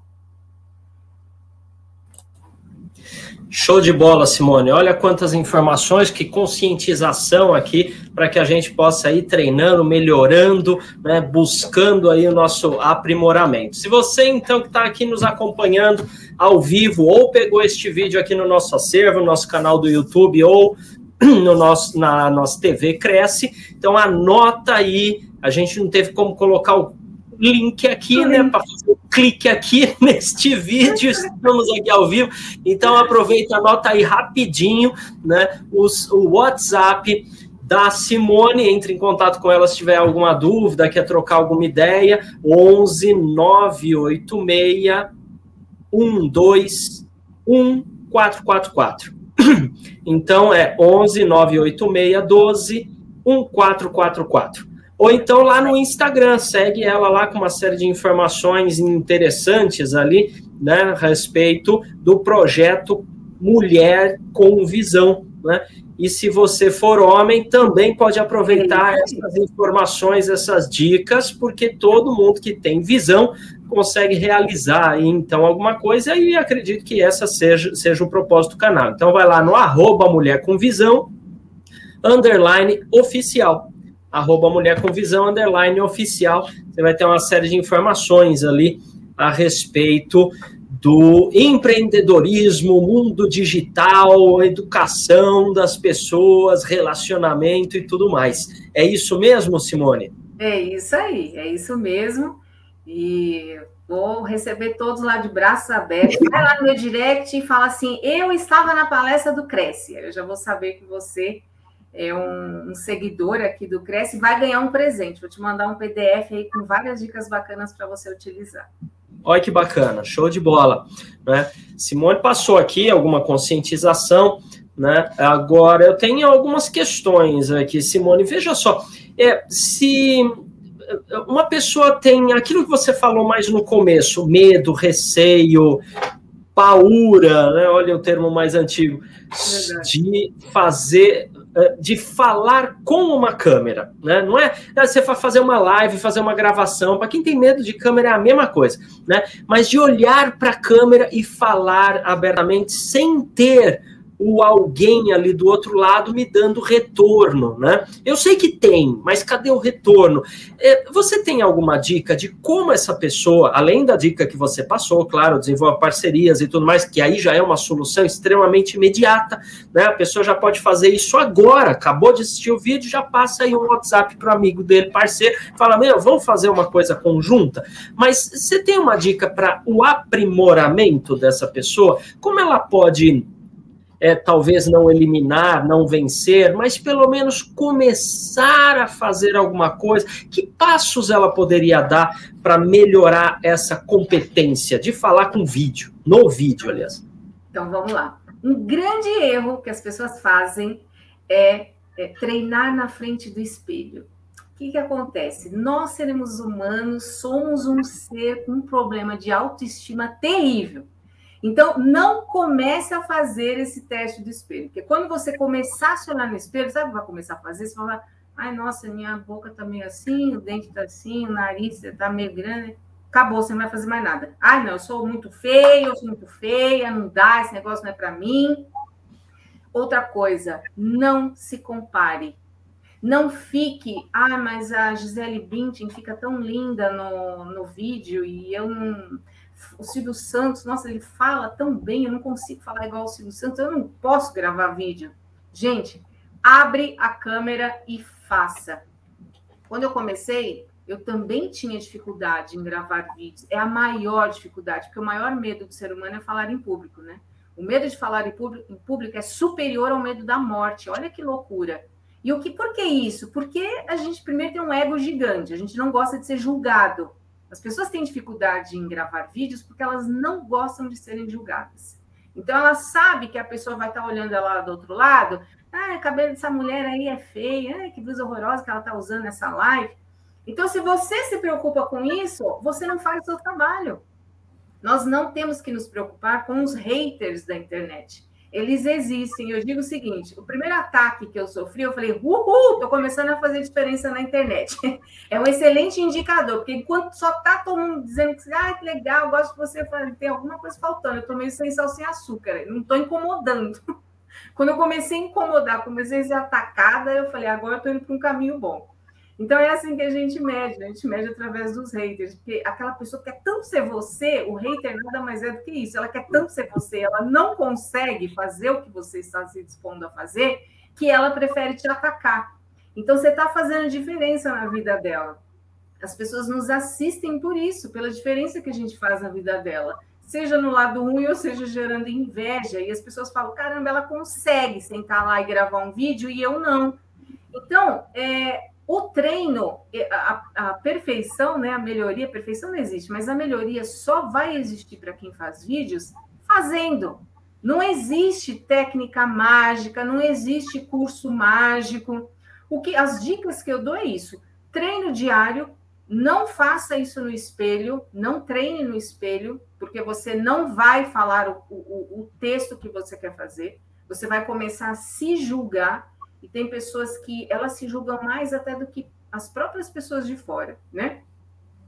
B: Show de bola, Simone. Olha quantas informações, que conscientização aqui para que a gente possa ir treinando, melhorando, né, buscando aí o nosso aprimoramento. Se você então que está aqui nos acompanhando ao vivo ou pegou este vídeo aqui no nosso acervo, no nosso canal do YouTube ou no nosso, na nossa TV Cresce. Então anota aí, a gente não teve como colocar o link aqui, né, para fazer o clique aqui neste vídeo, estamos aqui ao vivo. Então aproveita, anota aí rapidinho, né, os, o WhatsApp da Simone, entre em contato com ela se tiver alguma dúvida, quer trocar alguma ideia, 11 986 12 1444. Então é 11 986 12 1444. Ou então lá no Instagram, segue ela lá com uma série de informações interessantes ali, né, a respeito do projeto Mulher com Visão, né? E se você for homem, também pode aproveitar essas informações, essas dicas, porque todo mundo que tem visão consegue realizar então alguma coisa e acredito que essa seja, seja o propósito do canal. Então vai lá no arroba Mulher com Visão, underline oficial. Arroba Mulher com Visão, underline oficial. Você vai ter uma série de informações ali a respeito do empreendedorismo, mundo digital, educação das pessoas, relacionamento e tudo mais. É isso mesmo, Simone?
A: É isso aí, é isso mesmo. E vou receber todos lá de braços abertos. Vai lá no meu direct e fala assim: eu estava na palestra do Cresce. Eu já vou saber que você é um, um seguidor aqui do Cresce vai ganhar um presente. Vou te mandar um PDF aí com várias dicas bacanas para você utilizar.
B: Olha que bacana, show de bola. Né? Simone passou aqui alguma conscientização, né? Agora eu tenho algumas questões aqui, Simone. Veja só, é, se uma pessoa tem aquilo que você falou mais no começo, medo, receio, paura, né? Olha o termo mais antigo, de fazer de falar com uma câmera, né? Não é ah, você fazer uma live, fazer uma gravação. Para quem tem medo de câmera é a mesma coisa, né? Mas de olhar para a câmera e falar abertamente sem ter o alguém ali do outro lado me dando retorno, né? Eu sei que tem, mas cadê o retorno? É, você tem alguma dica de como essa pessoa, além da dica que você passou, claro, desenvolve parcerias e tudo mais, que aí já é uma solução extremamente imediata, né? A pessoa já pode fazer isso agora, acabou de assistir o vídeo, já passa aí um WhatsApp para o amigo dele, parceiro, fala: Meu, vamos fazer uma coisa conjunta. Mas você tem uma dica para o aprimoramento dessa pessoa? Como ela pode é, talvez não eliminar, não vencer, mas pelo menos começar a fazer alguma coisa. Que passos ela poderia dar para melhorar essa competência de falar com vídeo, no vídeo, aliás?
A: Então vamos lá. Um grande erro que as pessoas fazem é, é treinar na frente do espelho. O que, que acontece? Nós, seremos humanos, somos um ser com um problema de autoestima terrível. Então, não comece a fazer esse teste do espelho, porque quando você começar a se olhar no espelho, sabe o que vai começar a fazer? Você vai falar, ai, nossa, minha boca tá meio assim, o dente tá assim, o nariz tá meio grande. Acabou, você não vai fazer mais nada. Ai, não, eu sou muito feio, eu sou muito feia, não dá, esse negócio não é para mim. Outra coisa, não se compare. Não fique, ah, mas a Gisele Bündchen fica tão linda no, no vídeo e eu não o Silvio Santos, nossa, ele fala tão bem, eu não consigo falar igual o Silvio Santos, eu não posso gravar vídeo. Gente, abre a câmera e faça. Quando eu comecei, eu também tinha dificuldade em gravar vídeos. É a maior dificuldade, porque o maior medo do ser humano é falar em público, né? O medo de falar em público, é superior ao medo da morte. Olha que loucura. E o que, por que isso? Porque a gente primeiro tem um ego gigante, a gente não gosta de ser julgado. As pessoas têm dificuldade em gravar vídeos porque elas não gostam de serem julgadas. Então ela sabe que a pessoa vai estar olhando ela do outro lado. Ah, o cabelo dessa mulher aí é feio, ah, que blusa horrorosa que ela está usando nessa live. Então, se você se preocupa com isso, você não faz o seu trabalho. Nós não temos que nos preocupar com os haters da internet. Eles existem. Eu digo o seguinte: o primeiro ataque que eu sofri, eu falei, uhul, estou começando a fazer diferença na internet. É um excelente indicador, porque enquanto só está todo mundo dizendo que, ah, que legal, gosto de você, tem alguma coisa faltando, eu estou meio sem sal, sem açúcar, não estou incomodando. Quando eu comecei a incomodar, comecei a ser atacada, eu falei, agora eu estou indo para um caminho bom. Então é assim que a gente mede, a gente mede através dos haters, porque aquela pessoa quer tanto ser você, o hater nada mais é do que isso, ela quer tanto ser você, ela não consegue fazer o que você está se dispondo a fazer, que ela prefere te atacar. Então você está fazendo diferença na vida dela. As pessoas nos assistem por isso, pela diferença que a gente faz na vida dela, seja no lado ruim ou seja gerando inveja. E as pessoas falam: caramba, ela consegue sentar lá e gravar um vídeo e eu não. Então, é, o treino, a, a, perfeição, né, a melhoria, a perfeição não existe, mas a melhoria só vai existir para quem faz vídeos fazendo. Não existe técnica mágica, não existe curso mágico. O que as dicas que eu dou é isso: treino diário, não faça isso no espelho, não treine no espelho, porque você não vai falar o, o, o texto que você quer fazer. Você vai começar a se julgar e tem pessoas que elas se julgam mais até do que as próprias pessoas de fora, né?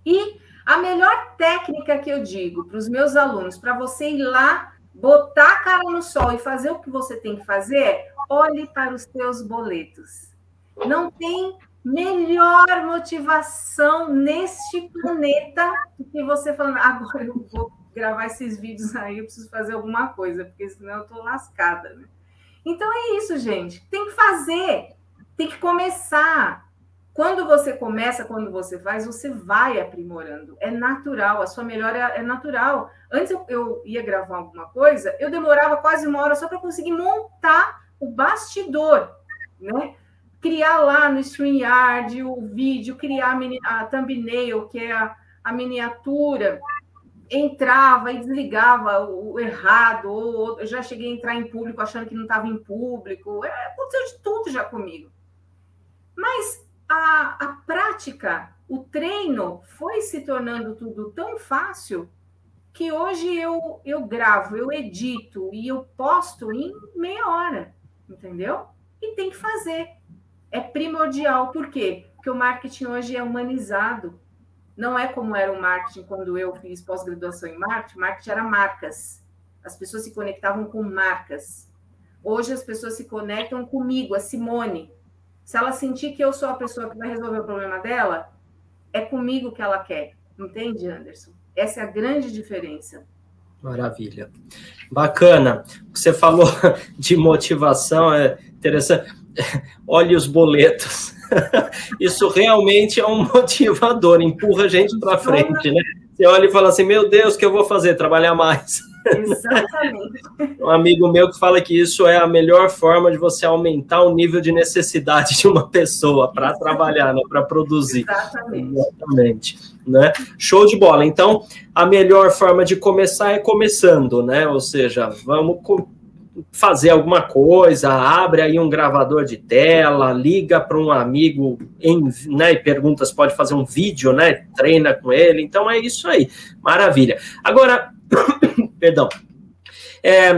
A: E a melhor técnica que eu digo para os meus alunos, para você ir lá, botar a cara no sol e fazer o que você tem que fazer, é olhe para os seus boletos. Não tem melhor motivação neste planeta do que você falando, agora eu vou gravar esses vídeos aí, eu preciso fazer alguma coisa, porque senão eu estou lascada, né? Então é isso, gente. Tem que fazer, tem que começar. Quando você começa, quando você faz, você vai aprimorando. É natural, a sua melhora é natural. Antes eu, eu ia gravar alguma coisa, eu demorava quase uma hora só para conseguir montar o bastidor, né? Criar lá no StreamYard o vídeo, criar a thumbnail, que é a, a miniatura, entrava e desligava o errado, ou eu já cheguei a entrar em público achando que não estava em público. É, aconteceu de tudo já comigo. Mas a, a prática, o treino foi se tornando tudo tão fácil que hoje eu, eu gravo, eu edito e eu posto em meia hora, entendeu? E tem que fazer. É primordial. Por quê? Porque o marketing hoje é humanizado não é como era o marketing quando eu fiz pós-graduação em marketing. Marketing era marcas. As pessoas se conectavam com marcas. Hoje as pessoas se conectam comigo, a Simone. Se ela sentir que eu sou a pessoa que vai resolver o problema dela, é comigo que ela quer. Entende, Anderson? Essa é a grande diferença.
B: Maravilha. Bacana. Você falou de motivação, é interessante. Olhe os boletos. Isso realmente é um motivador, empurra a gente para frente, né? Você olha e fala assim: meu Deus, o que eu vou fazer? Trabalhar mais. Exatamente. um amigo meu que fala que isso é a melhor forma de você aumentar o nível de necessidade de uma pessoa para trabalhar, né, para produzir. Exatamente. Exatamente. Né? Show de bola. Então, a melhor forma de começar é começando, né? Ou seja, vamos fazer alguma coisa, abre aí um gravador de tela, liga para um amigo em, né, e pergunta se pode fazer um vídeo, né? Treina com ele. Então é isso aí. Maravilha. Agora, perdão. É,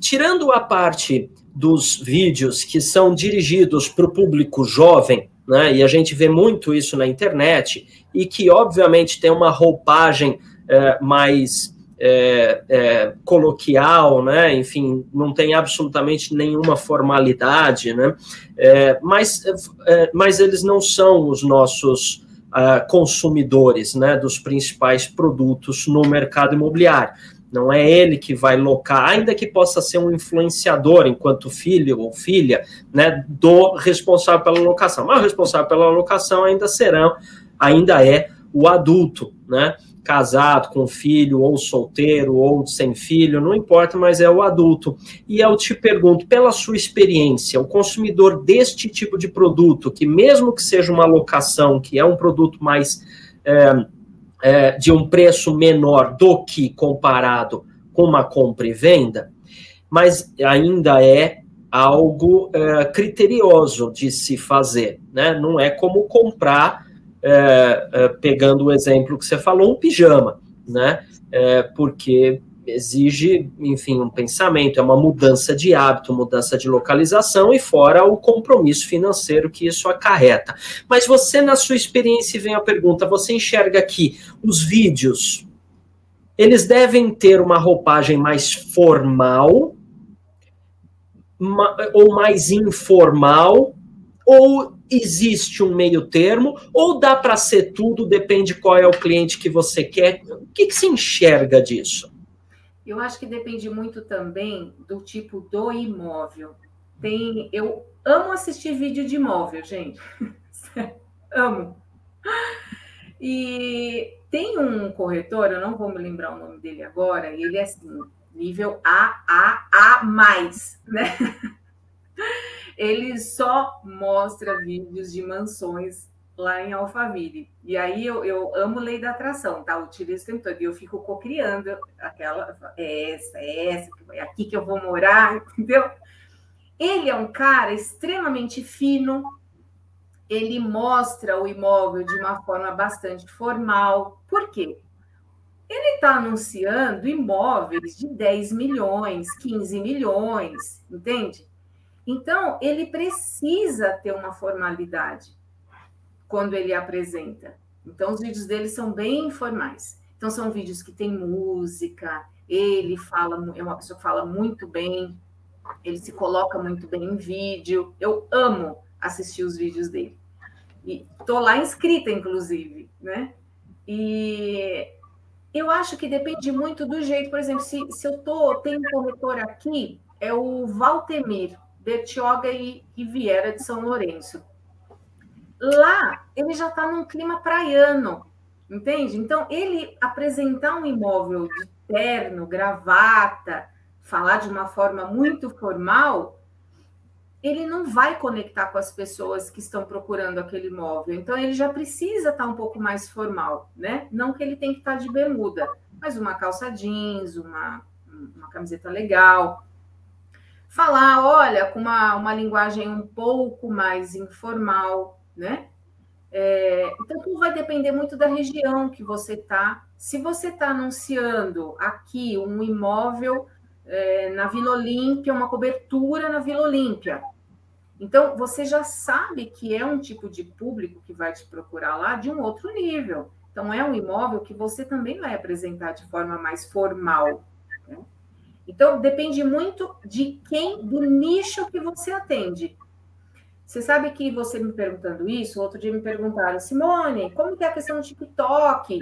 B: tirando a parte dos vídeos que são dirigidos para o público jovem, né, e a gente vê muito isso na internet, e que obviamente tem uma roupagem é, mais é, é, coloquial, né? Enfim, não tem absolutamente nenhuma formalidade, né? É, mas, é, mas eles não são os nossos uh, consumidores, né? Dos principais produtos no mercado imobiliário. Não é ele que vai locar, ainda que possa ser um influenciador enquanto filho ou filha, né, do responsável pela locação. Mas o responsável pela locação ainda serão, ainda é o adulto, né? Casado, com filho, ou solteiro, ou sem filho, não importa, mas é o adulto. E eu te pergunto, pela sua experiência, o consumidor deste tipo de produto, que mesmo que seja uma locação, que é um produto mais. É, é, de um preço menor do que comparado com uma compra e venda, mas ainda é algo é, criterioso de se fazer, né? Não é como comprar, é, é pegando o exemplo que você falou, um pijama, né? É, porque exige, enfim, um pensamento, é uma mudança de hábito, mudança de localização e fora o compromisso financeiro que isso acarreta. Mas você, na sua experiência, vem a pergunta: você enxerga aqui os vídeos, eles devem ter uma roupagem mais formal ou mais informal? Ou existe um meio termo? Ou dá para ser tudo, depende qual é o cliente que você quer? O que, que se enxerga disso?
A: Eu acho que depende muito também do tipo do imóvel. Tem, eu amo assistir vídeo de imóvel, gente. amo. E tem um corretor, eu não vou me lembrar o nome dele agora, ele é assim, nível A, A, A mais, né? Ele só mostra vídeos de mansões lá em Alphaville. E aí eu, eu amo lei da atração, tá? Eu utilizo o tempo todo. E eu fico cocriando aquela, essa, essa, é aqui que eu vou morar, entendeu? Ele é um cara extremamente fino, ele mostra o imóvel de uma forma bastante formal. Por quê? Ele está anunciando imóveis de 10 milhões, 15 milhões, entende? Então, ele precisa ter uma formalidade quando ele apresenta. Então, os vídeos dele são bem informais. Então, são vídeos que tem música, ele fala, é uma pessoa que fala muito bem, ele se coloca muito bem em vídeo. Eu amo assistir os vídeos dele. E tô lá inscrita, inclusive, né? E eu acho que depende muito do jeito, por exemplo, se, se eu tô, tem um corretor aqui, é o Valtemir, Bertioga e, Viera de São Lourenço. Lá, ele já está num clima praiano, entende? Então, ele apresentar um imóvel de terno, gravata, falar de uma forma muito formal, ele não vai conectar com as pessoas que estão procurando aquele imóvel. Então, ele já precisa estar tá um pouco mais formal, né? Não que ele tem que estar tá de bermuda, mas uma calça jeans, uma, uma camiseta legal. Falar, olha, com uma, uma linguagem um pouco mais informal, né? É, então, tudo vai depender muito da região que você está. Se você está anunciando aqui um imóvel é, na Vila Olímpia, uma cobertura na Vila Olímpia, então você já sabe que é um tipo de público que vai te procurar lá de um outro nível. Então, é um imóvel que você também vai apresentar de forma mais formal. Então, depende muito de quem, do nicho que você atende. Você sabe que você me perguntando isso, outro dia me perguntaram, Simone, como que é a questão do TikTok?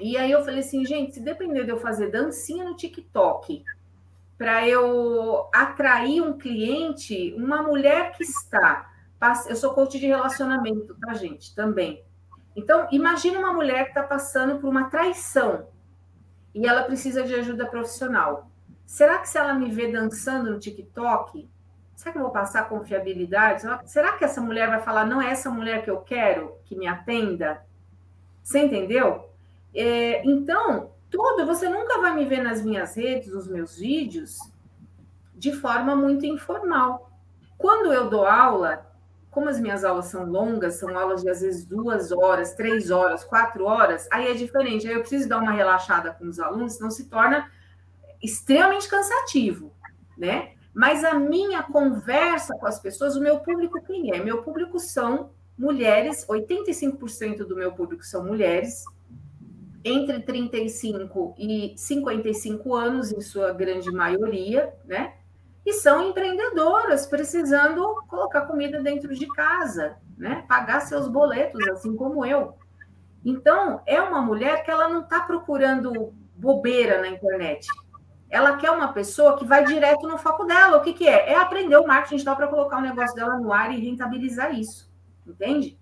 A: E aí eu falei assim, gente, se depender de eu fazer dancinha no TikTok, para eu atrair um cliente, uma mulher que está. Eu sou coach de relacionamento, tá, gente? Também. Então, imagine uma mulher que está passando por uma traição e ela precisa de ajuda profissional. Será que se ela me vê dançando no TikTok, Será que eu vou passar confiabilidade? Será que essa mulher vai falar, não é essa mulher que eu quero que me atenda? Você entendeu? É, então, tudo, você nunca vai me ver nas minhas redes, nos meus vídeos, de forma muito informal. Quando eu dou aula, como as minhas aulas são longas, são aulas de às vezes duas horas, três horas, quatro horas, aí é diferente. Aí eu preciso dar uma relaxada com os alunos, senão se torna extremamente cansativo, né? Mas a minha conversa com as pessoas, o meu público quem é? Meu público são mulheres, 85% do meu público são mulheres, entre 35 e 55 anos, em sua grande maioria, né? E são empreendedoras, precisando colocar comida dentro de casa, né? Pagar seus boletos, assim como eu. Então, é uma mulher que ela não está procurando bobeira na internet. Ela quer uma pessoa que vai direto no foco dela. O que, que é? É aprender o marketing digital para colocar o negócio dela no ar e rentabilizar isso. Entende?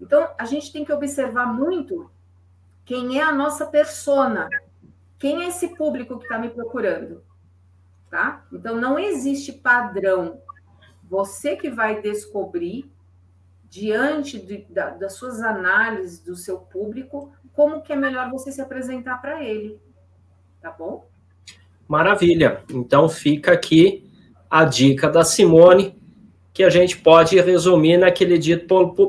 A: Então, a gente tem que observar muito quem é a nossa persona. Quem é esse público que está me procurando? Tá? Então, não existe padrão. Você que vai descobrir, diante de, da, das suas análises do seu público, como que é melhor você se apresentar para ele. Tá bom?
B: Maravilha. Então, fica aqui a dica da Simone, que a gente pode resumir naquele dito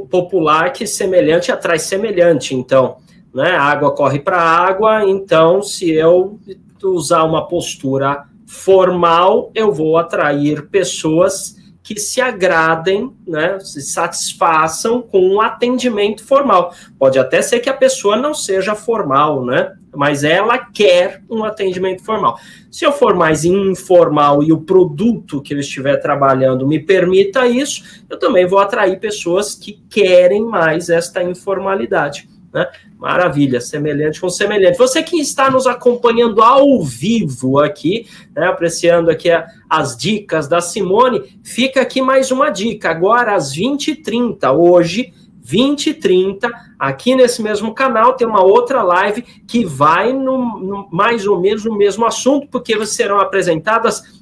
B: popular que semelhante atrai semelhante. Então, né, a água corre para água, então, se eu usar uma postura formal, eu vou atrair pessoas que se agradem, né, se satisfaçam com um atendimento formal. Pode até ser que a pessoa não seja formal, né, mas ela quer um atendimento formal. Se eu for mais informal e o produto que eu estiver trabalhando me permita isso, eu também vou atrair pessoas que querem mais esta informalidade. Né? Maravilha, semelhante com semelhante. Você que está nos acompanhando ao vivo aqui, né, apreciando aqui a, as dicas da Simone, fica aqui mais uma dica. Agora, às 20h30, hoje, 20 e 30, aqui nesse mesmo canal, tem uma outra live que vai no, no, mais ou menos no mesmo assunto, porque serão apresentadas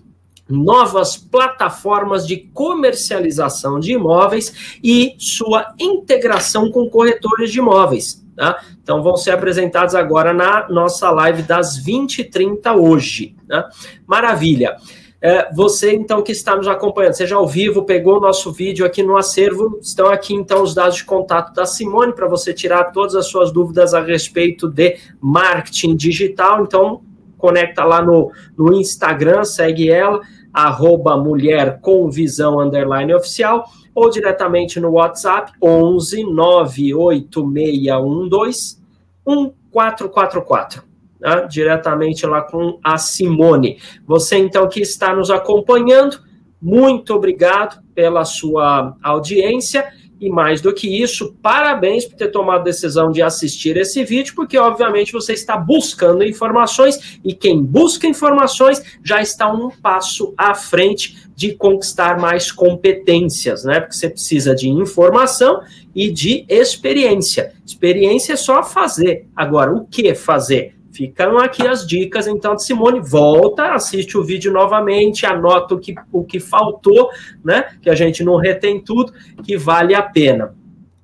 B: novas plataformas de comercialização de imóveis e sua integração com corretores de imóveis. Tá? Então, vão ser apresentados agora na nossa live das 20h30 hoje. Tá? Maravilha. É, você, então, que está nos acompanhando, seja ao vivo, pegou o nosso vídeo aqui no acervo, estão aqui, então, os dados de contato da Simone para você tirar todas as suas dúvidas a respeito de marketing digital. Então, conecta lá no, no Instagram, segue ela, arroba mulher com visão underline oficial, ou diretamente no WhatsApp, 11 98612 1444 né, diretamente lá com a Simone. Você, então, que está nos acompanhando, muito obrigado pela sua audiência. E mais do que isso, parabéns por ter tomado a decisão de assistir esse vídeo, porque obviamente você está buscando informações e quem busca informações já está um passo à frente de conquistar mais competências, né? Porque você precisa de informação e de experiência. Experiência é só fazer. Agora, o que fazer? Ficam aqui as dicas, então, de Simone. Volta, assiste o vídeo novamente, anota o que, o que faltou, né? Que a gente não retém tudo, que vale a pena.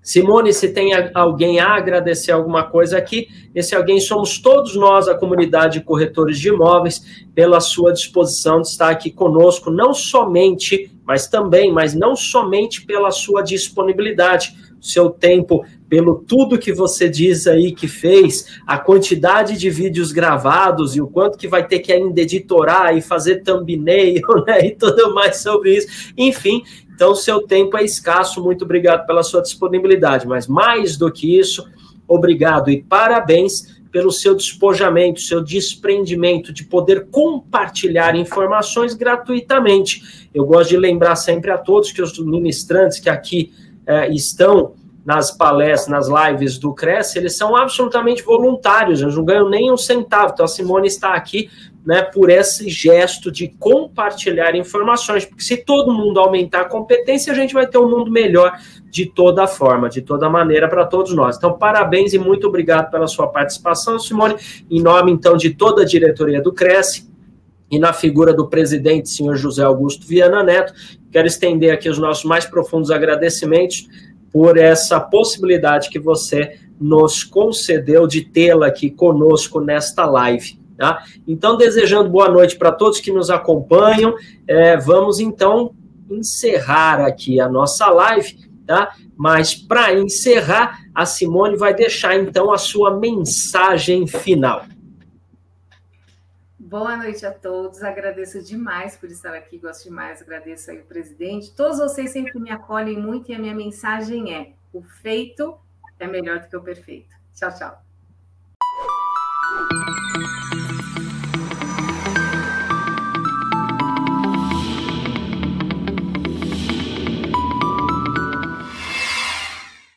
B: Simone, se tem alguém a agradecer alguma coisa aqui, esse alguém somos todos nós, a comunidade de corretores de imóveis, pela sua disposição de estar aqui conosco, não somente, mas também, mas não somente pela sua disponibilidade seu tempo, pelo tudo que você diz aí que fez, a quantidade de vídeos gravados e o quanto que vai ter que ainda editorar e fazer thumbnail, né, e tudo mais sobre isso. Enfim, então seu tempo é escasso. Muito obrigado pela sua disponibilidade, mas mais do que isso, obrigado e parabéns pelo seu despojamento, seu desprendimento de poder compartilhar informações gratuitamente. Eu gosto de lembrar sempre a todos que os ministrantes que aqui é, estão nas palestras, nas lives do Cresce, eles são absolutamente voluntários, eles não ganham nem um centavo. Então a Simone está aqui né, por esse gesto de compartilhar informações, porque se todo mundo aumentar a competência, a gente vai ter um mundo melhor de toda forma, de toda maneira para todos nós. Então, parabéns e muito obrigado pela sua participação, Simone, em nome então de toda a diretoria do Cresce e na figura do presidente, senhor José Augusto Viana Neto, quero estender aqui os nossos mais profundos agradecimentos por essa possibilidade que você nos concedeu de tê-la aqui conosco nesta live. Tá? Então, desejando boa noite para todos que nos acompanham, é, vamos então encerrar aqui a nossa live, tá? Mas para encerrar, a Simone vai deixar então a sua mensagem final.
A: Boa noite a todos. Agradeço demais por estar aqui. Gosto demais. Agradeço aí o presidente. Todos vocês sempre me acolhem muito e a minha mensagem é: o feito é melhor do que o perfeito. Tchau, tchau.